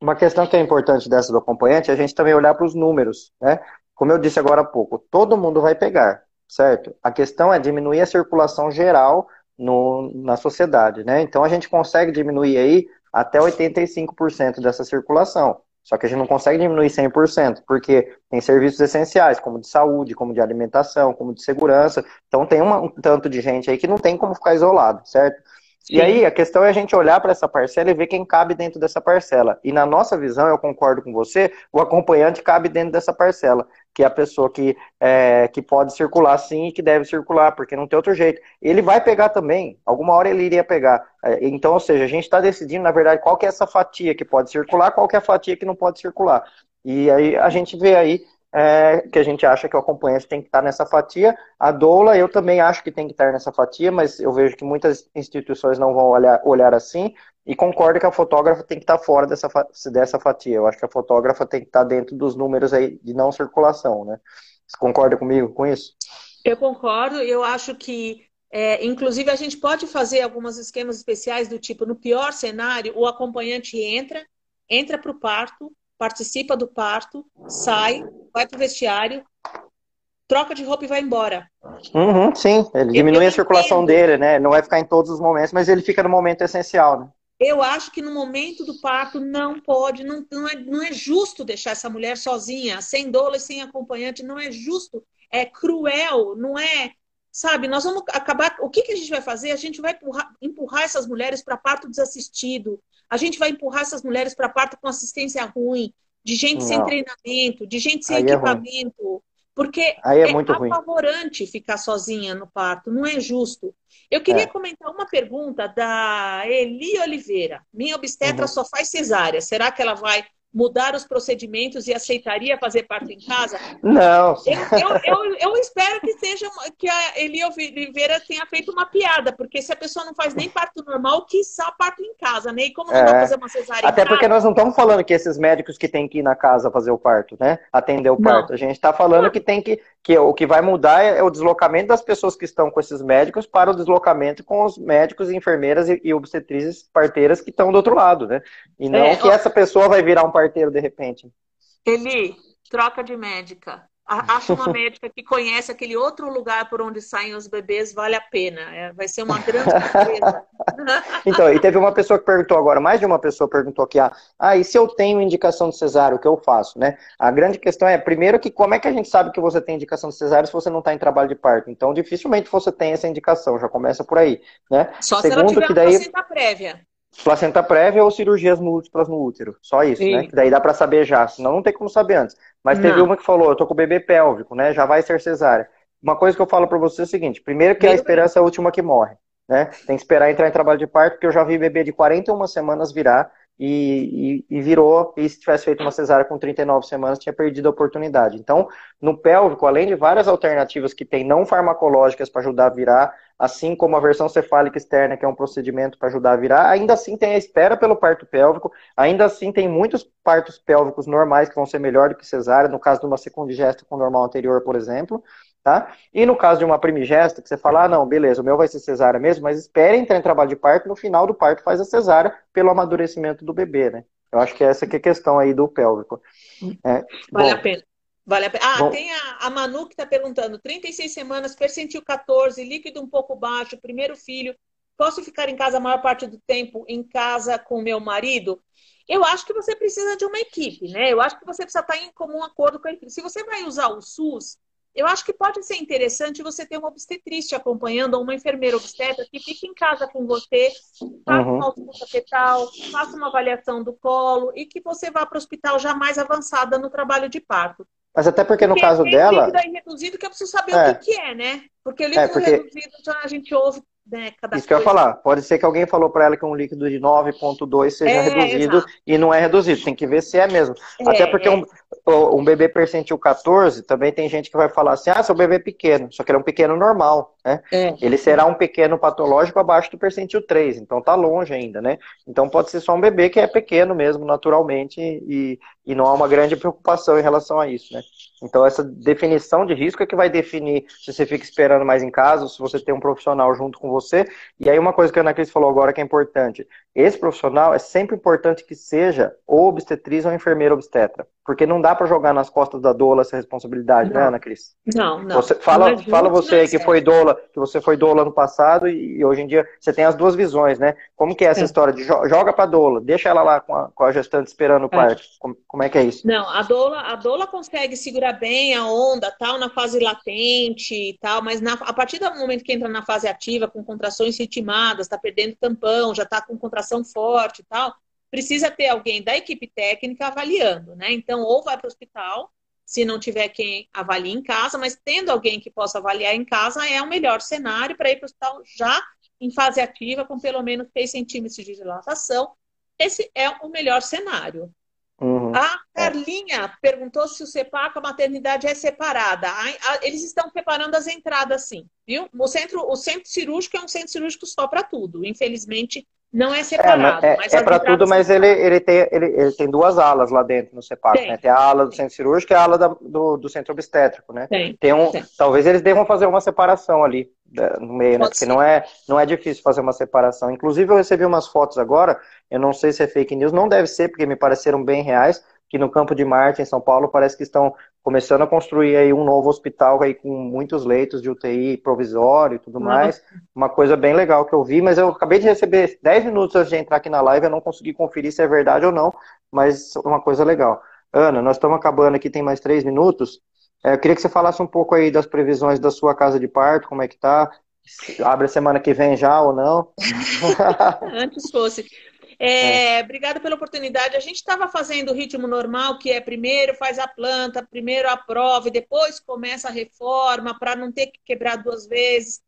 uma questão que é importante dessa do acompanhante é a gente também olhar para os números, né? Como eu disse agora há pouco, todo mundo vai pegar, certo? A questão é diminuir a circulação geral no, na sociedade, né? Então a gente consegue diminuir aí até 85% dessa circulação. Só que a gente não consegue diminuir 100%, porque tem serviços essenciais, como de saúde, como de alimentação, como de segurança. Então tem uma, um tanto de gente aí que não tem como ficar isolado, certo? Sim. E aí a questão é a gente olhar para essa parcela e ver quem cabe dentro dessa parcela. E na nossa visão, eu concordo com você, o acompanhante cabe dentro dessa parcela, que é a pessoa que, é, que pode circular sim e que deve circular, porque não tem outro jeito. Ele vai pegar também, alguma hora ele iria pegar. É, então, ou seja, a gente está decidindo, na verdade, qual que é essa fatia que pode circular, qual que é a fatia que não pode circular. E aí a gente vê aí é, que a gente acha que o acompanhante tem que estar nessa fatia. A doula, eu também acho que tem que estar nessa fatia, mas eu vejo que muitas instituições não vão olhar, olhar assim. E concordo que a fotógrafa tem que estar fora dessa, dessa fatia. Eu acho que a fotógrafa tem que estar dentro dos números aí de não circulação, né? Você concorda comigo com isso? Eu concordo. Eu acho que, é, inclusive, a gente pode fazer alguns esquemas especiais do tipo, no pior cenário, o acompanhante entra, entra para o parto, participa do parto, sai, vai para o vestiário, troca de roupa e vai embora. Uhum, sim, ele diminui eu a circulação entendo. dele, né? Não vai ficar em todos os momentos, mas ele fica no momento essencial, né? Eu acho que no momento do parto não pode, não, não, é, não é justo deixar essa mulher sozinha, sem doula e sem acompanhante, não é justo, é cruel, não é. Sabe, nós vamos acabar. O que, que a gente vai fazer? A gente vai empurrar, empurrar essas mulheres para parto desassistido, a gente vai empurrar essas mulheres para parto com assistência ruim, de gente não. sem treinamento, de gente sem Aí é equipamento. É porque Aí é, é muito apavorante ruim. ficar sozinha no parto, não é justo. Eu queria é. comentar uma pergunta da Eli Oliveira. Minha obstetra uhum. só faz cesárea. Será que ela vai mudar os procedimentos e aceitaria fazer parto em casa? Não. Eu, eu, eu, eu espero que seja que a Eli Oliveira tenha feito uma piada, porque se a pessoa não faz nem parto normal, que só parto em casa, né? E como não é. vai fazer uma cesárea Até porque nós não estamos falando que esses médicos que têm que ir na casa fazer o parto, né? Atender o parto. Não. A gente está falando que tem que, que o que vai mudar é o deslocamento das pessoas que estão com esses médicos para o deslocamento com os médicos, enfermeiras e, e obstetrizes parteiras que estão do outro lado, né? E não é, que ó... essa pessoa vai virar um parto de repente. Eli, troca de médica. Acha uma médica que conhece aquele outro lugar por onde saem os bebês, vale a pena. É, vai ser uma grande surpresa. então, e teve uma pessoa que perguntou agora, mais de uma pessoa perguntou aqui, ah, ah, e se eu tenho indicação de cesárea, o que eu faço, né? A grande questão é, primeiro, que como é que a gente sabe que você tem indicação de cesárea se você não está em trabalho de parto? Então, dificilmente você tem essa indicação, já começa por aí, né? Só Segundo, se ela tiver que daí... uma prévia placenta prévia ou cirurgias múltiplas no útero. Só isso, Sim. né? Que daí dá para saber já, senão não tem como saber antes. Mas não. teve uma que falou, eu tô com o bebê pélvico, né? Já vai ser cesárea. uma coisa que eu falo para você é o seguinte: primeiro que a esperança é a última que morre. Né? Tem que esperar entrar em trabalho de parto, porque eu já vi bebê de 41 semanas virar e, e, e, virou, e se tivesse feito uma cesárea com 39 semanas, tinha perdido a oportunidade. Então, no pélvico, além de várias alternativas que tem não farmacológicas para ajudar a virar, assim como a versão cefálica externa, que é um procedimento para ajudar a virar, ainda assim tem a espera pelo parto pélvico, ainda assim tem muitos partos pélvicos normais que vão ser melhor do que cesárea, no caso de uma secundigesta com normal anterior, por exemplo, Tá? E no caso de uma primigesta, que você fala, ah, não, beleza, o meu vai ser cesárea mesmo, mas espere entrar em trabalho de parto, no final do parto faz a cesárea pelo amadurecimento do bebê, né? Eu acho que essa que é a questão aí do pélvico. É, vale bom, a pena. Vale a pena. Ah, bom, tem a, a Manu que está perguntando: 36 semanas, percentil 14, líquido um pouco baixo, primeiro filho. Posso ficar em casa a maior parte do tempo, em casa com meu marido? Eu acho que você precisa de uma equipe, né? Eu acho que você precisa estar em comum acordo com a equipe. Se você vai usar o SUS, eu acho que pode ser interessante você ter uma obstetriz te acompanhando, ou uma enfermeira obstetra que fique em casa com você, faça uhum. uma ausculta fetal, faça uma avaliação do colo e que você vá para o hospital já mais avançada no trabalho de parto. Mas até porque no porque caso dela. Líquido reduzido que eu preciso saber é. o que, que, é, né? Porque o líquido é, porque... reduzido já a gente ouve né, cada Isso coisa. que eu ia falar. Pode ser que alguém falou para ela que um líquido de 9,2 seja é, reduzido exato. e não é reduzido. Tem que ver se é mesmo. É, Até porque é. um, um bebê percentil 14, também tem gente que vai falar assim: ah, seu bebê é pequeno. Só que ele é um pequeno normal. Né? É. Ele será um pequeno patológico abaixo do percentil 3. Então tá longe ainda, né? Então pode ser só um bebê que é pequeno mesmo, naturalmente, e, e não há uma grande preocupação em relação a isso, né? Então, essa definição de risco é que vai definir se você fica esperando mais em casa, se você tem um profissional junto com você. E aí, uma coisa que a Ana Cris falou agora que é importante: esse profissional é sempre importante que seja ou obstetriz ou enfermeira obstetra. Porque não dá para jogar nas costas da doula essa responsabilidade, né, não. né, Ana Cris? Não, não. Você, fala, não fala você aí que foi doula, que você foi doula no passado e, e, hoje em dia você tem as duas visões, né? Como que é essa é. história de jo joga para doula, deixa ela lá com a, com a gestante esperando o é. parto? Como, como, é que é isso? Não, a doula, a doula consegue segurar bem a onda, tal, na fase latente e tal, mas na, a partir do momento que entra na fase ativa, com contrações ritmadas, está perdendo tampão, já está com contração forte e tal, precisa ter alguém da equipe técnica avaliando, né? Então, ou vai para o hospital, se não tiver quem avalie em casa, mas tendo alguém que possa avaliar em casa é o melhor cenário para ir para o hospital já em fase ativa, com pelo menos 3 centímetros de dilatação. Esse é o melhor cenário. Uhum. A Carlinha perguntou se o CEPA com a maternidade é separada. Eles estão preparando as entradas, sim, viu? O centro, o centro cirúrgico é um centro cirúrgico só para tudo. Infelizmente, não é separado. É, é, é para tudo, mas ele, ele, tem, ele, ele tem duas alas lá dentro no CEPAC, tem, né? Tem a ala do centro cirúrgico e a ala da, do, do centro obstétrico, né? Tem, tem um, tem. Talvez eles devam fazer uma separação ali né, no meio, né? Porque não é, não é difícil fazer uma separação. Inclusive, eu recebi umas fotos agora, eu não sei se é fake news, não deve ser, porque me pareceram bem reais, que no Campo de Marte, em São Paulo, parece que estão começando a construir aí um novo hospital aí com muitos leitos de UTI provisório e tudo mais. Uma coisa bem legal que eu vi, mas eu acabei de receber 10 minutos antes de entrar aqui na live, eu não consegui conferir se é verdade ou não, mas uma coisa legal. Ana, nós estamos acabando aqui, tem mais três minutos. É, eu queria que você falasse um pouco aí das previsões da sua casa de parto, como é que tá? Abre a semana que vem já ou não? Antes fosse. É, é. Obrigada pela oportunidade. A gente estava fazendo o ritmo normal, que é primeiro faz a planta, primeiro a prova e depois começa a reforma para não ter que quebrar duas vezes.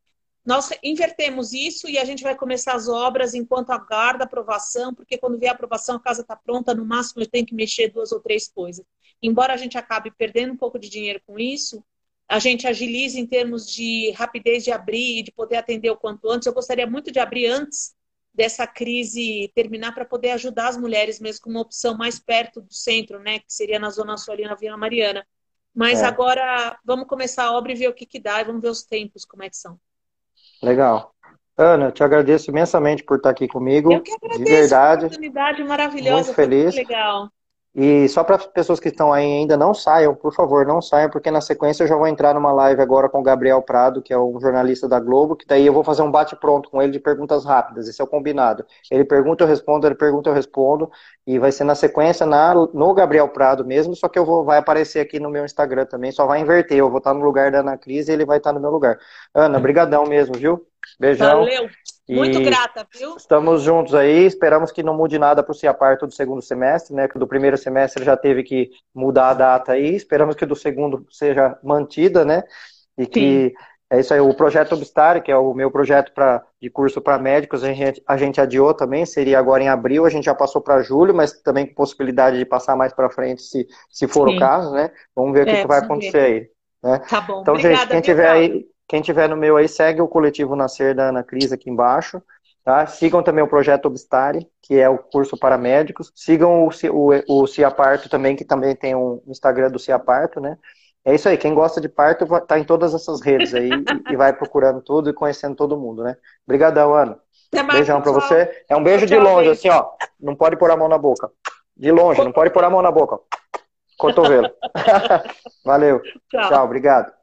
Nós invertemos isso e a gente vai começar as obras enquanto aguarda a aprovação, porque quando vier a aprovação a casa está pronta, no máximo tenho que mexer duas ou três coisas. Embora a gente acabe perdendo um pouco de dinheiro com isso, a gente agiliza em termos de rapidez de abrir e de poder atender o quanto antes. Eu gostaria muito de abrir antes dessa crise terminar para poder ajudar as mulheres mesmo com uma opção mais perto do centro, né, que seria na zona sul ali na Vila Mariana. Mas é. agora vamos começar a obra e ver o que que dá e vamos ver os tempos como é que são. Legal. Ana, eu te agradeço imensamente por estar aqui comigo. Eu que agradeço de verdade. oportunidade maravilhosa, muito feliz. Muito legal. E só para as pessoas que estão aí ainda, não saiam, por favor, não saiam, porque na sequência eu já vou entrar numa live agora com o Gabriel Prado, que é um jornalista da Globo, que daí eu vou fazer um bate-pronto com ele de perguntas rápidas, esse é o combinado. Ele pergunta, eu respondo, ele pergunta, eu respondo, e vai ser na sequência na, no Gabriel Prado mesmo, só que eu vou, vai aparecer aqui no meu Instagram também, só vai inverter, eu vou estar no lugar da Ana Cris e ele vai estar no meu lugar. Ana, brigadão mesmo, viu? Beijão. Valeu. Muito grata, viu? Estamos juntos aí, esperamos que não mude nada para o CIAPAR do segundo semestre, né? Que do primeiro semestre já teve que mudar a data aí, esperamos que do segundo seja mantida, né? E que Sim. é isso aí, o projeto Obstar, que é o meu projeto pra, de curso para médicos, a gente, a gente adiou também, seria agora em abril, a gente já passou para julho, mas também com possibilidade de passar mais para frente, se, se for Sim. o caso, né? Vamos ver o que, é, que vai acontecer ver. aí. Né? Tá bom. Então, Obrigada, gente, quem tiver aí, quem tiver no meu aí, segue o coletivo Nascer da Ana Cris aqui embaixo. Tá? Sigam também o projeto Obstare, que é o curso para médicos. Sigam o, o, o Ciaparto também, que também tem um Instagram do Ciaparto, né? É isso aí, quem gosta de parto tá em todas essas redes aí e vai procurando tudo e conhecendo todo mundo, né? Obrigadão, Ana. Beijão pra você. É um beijo de longe, assim, ó. Não pode pôr a mão na boca. De longe, não pode pôr a mão na boca. Cotovelo. Valeu. Tchau, Tchau obrigado.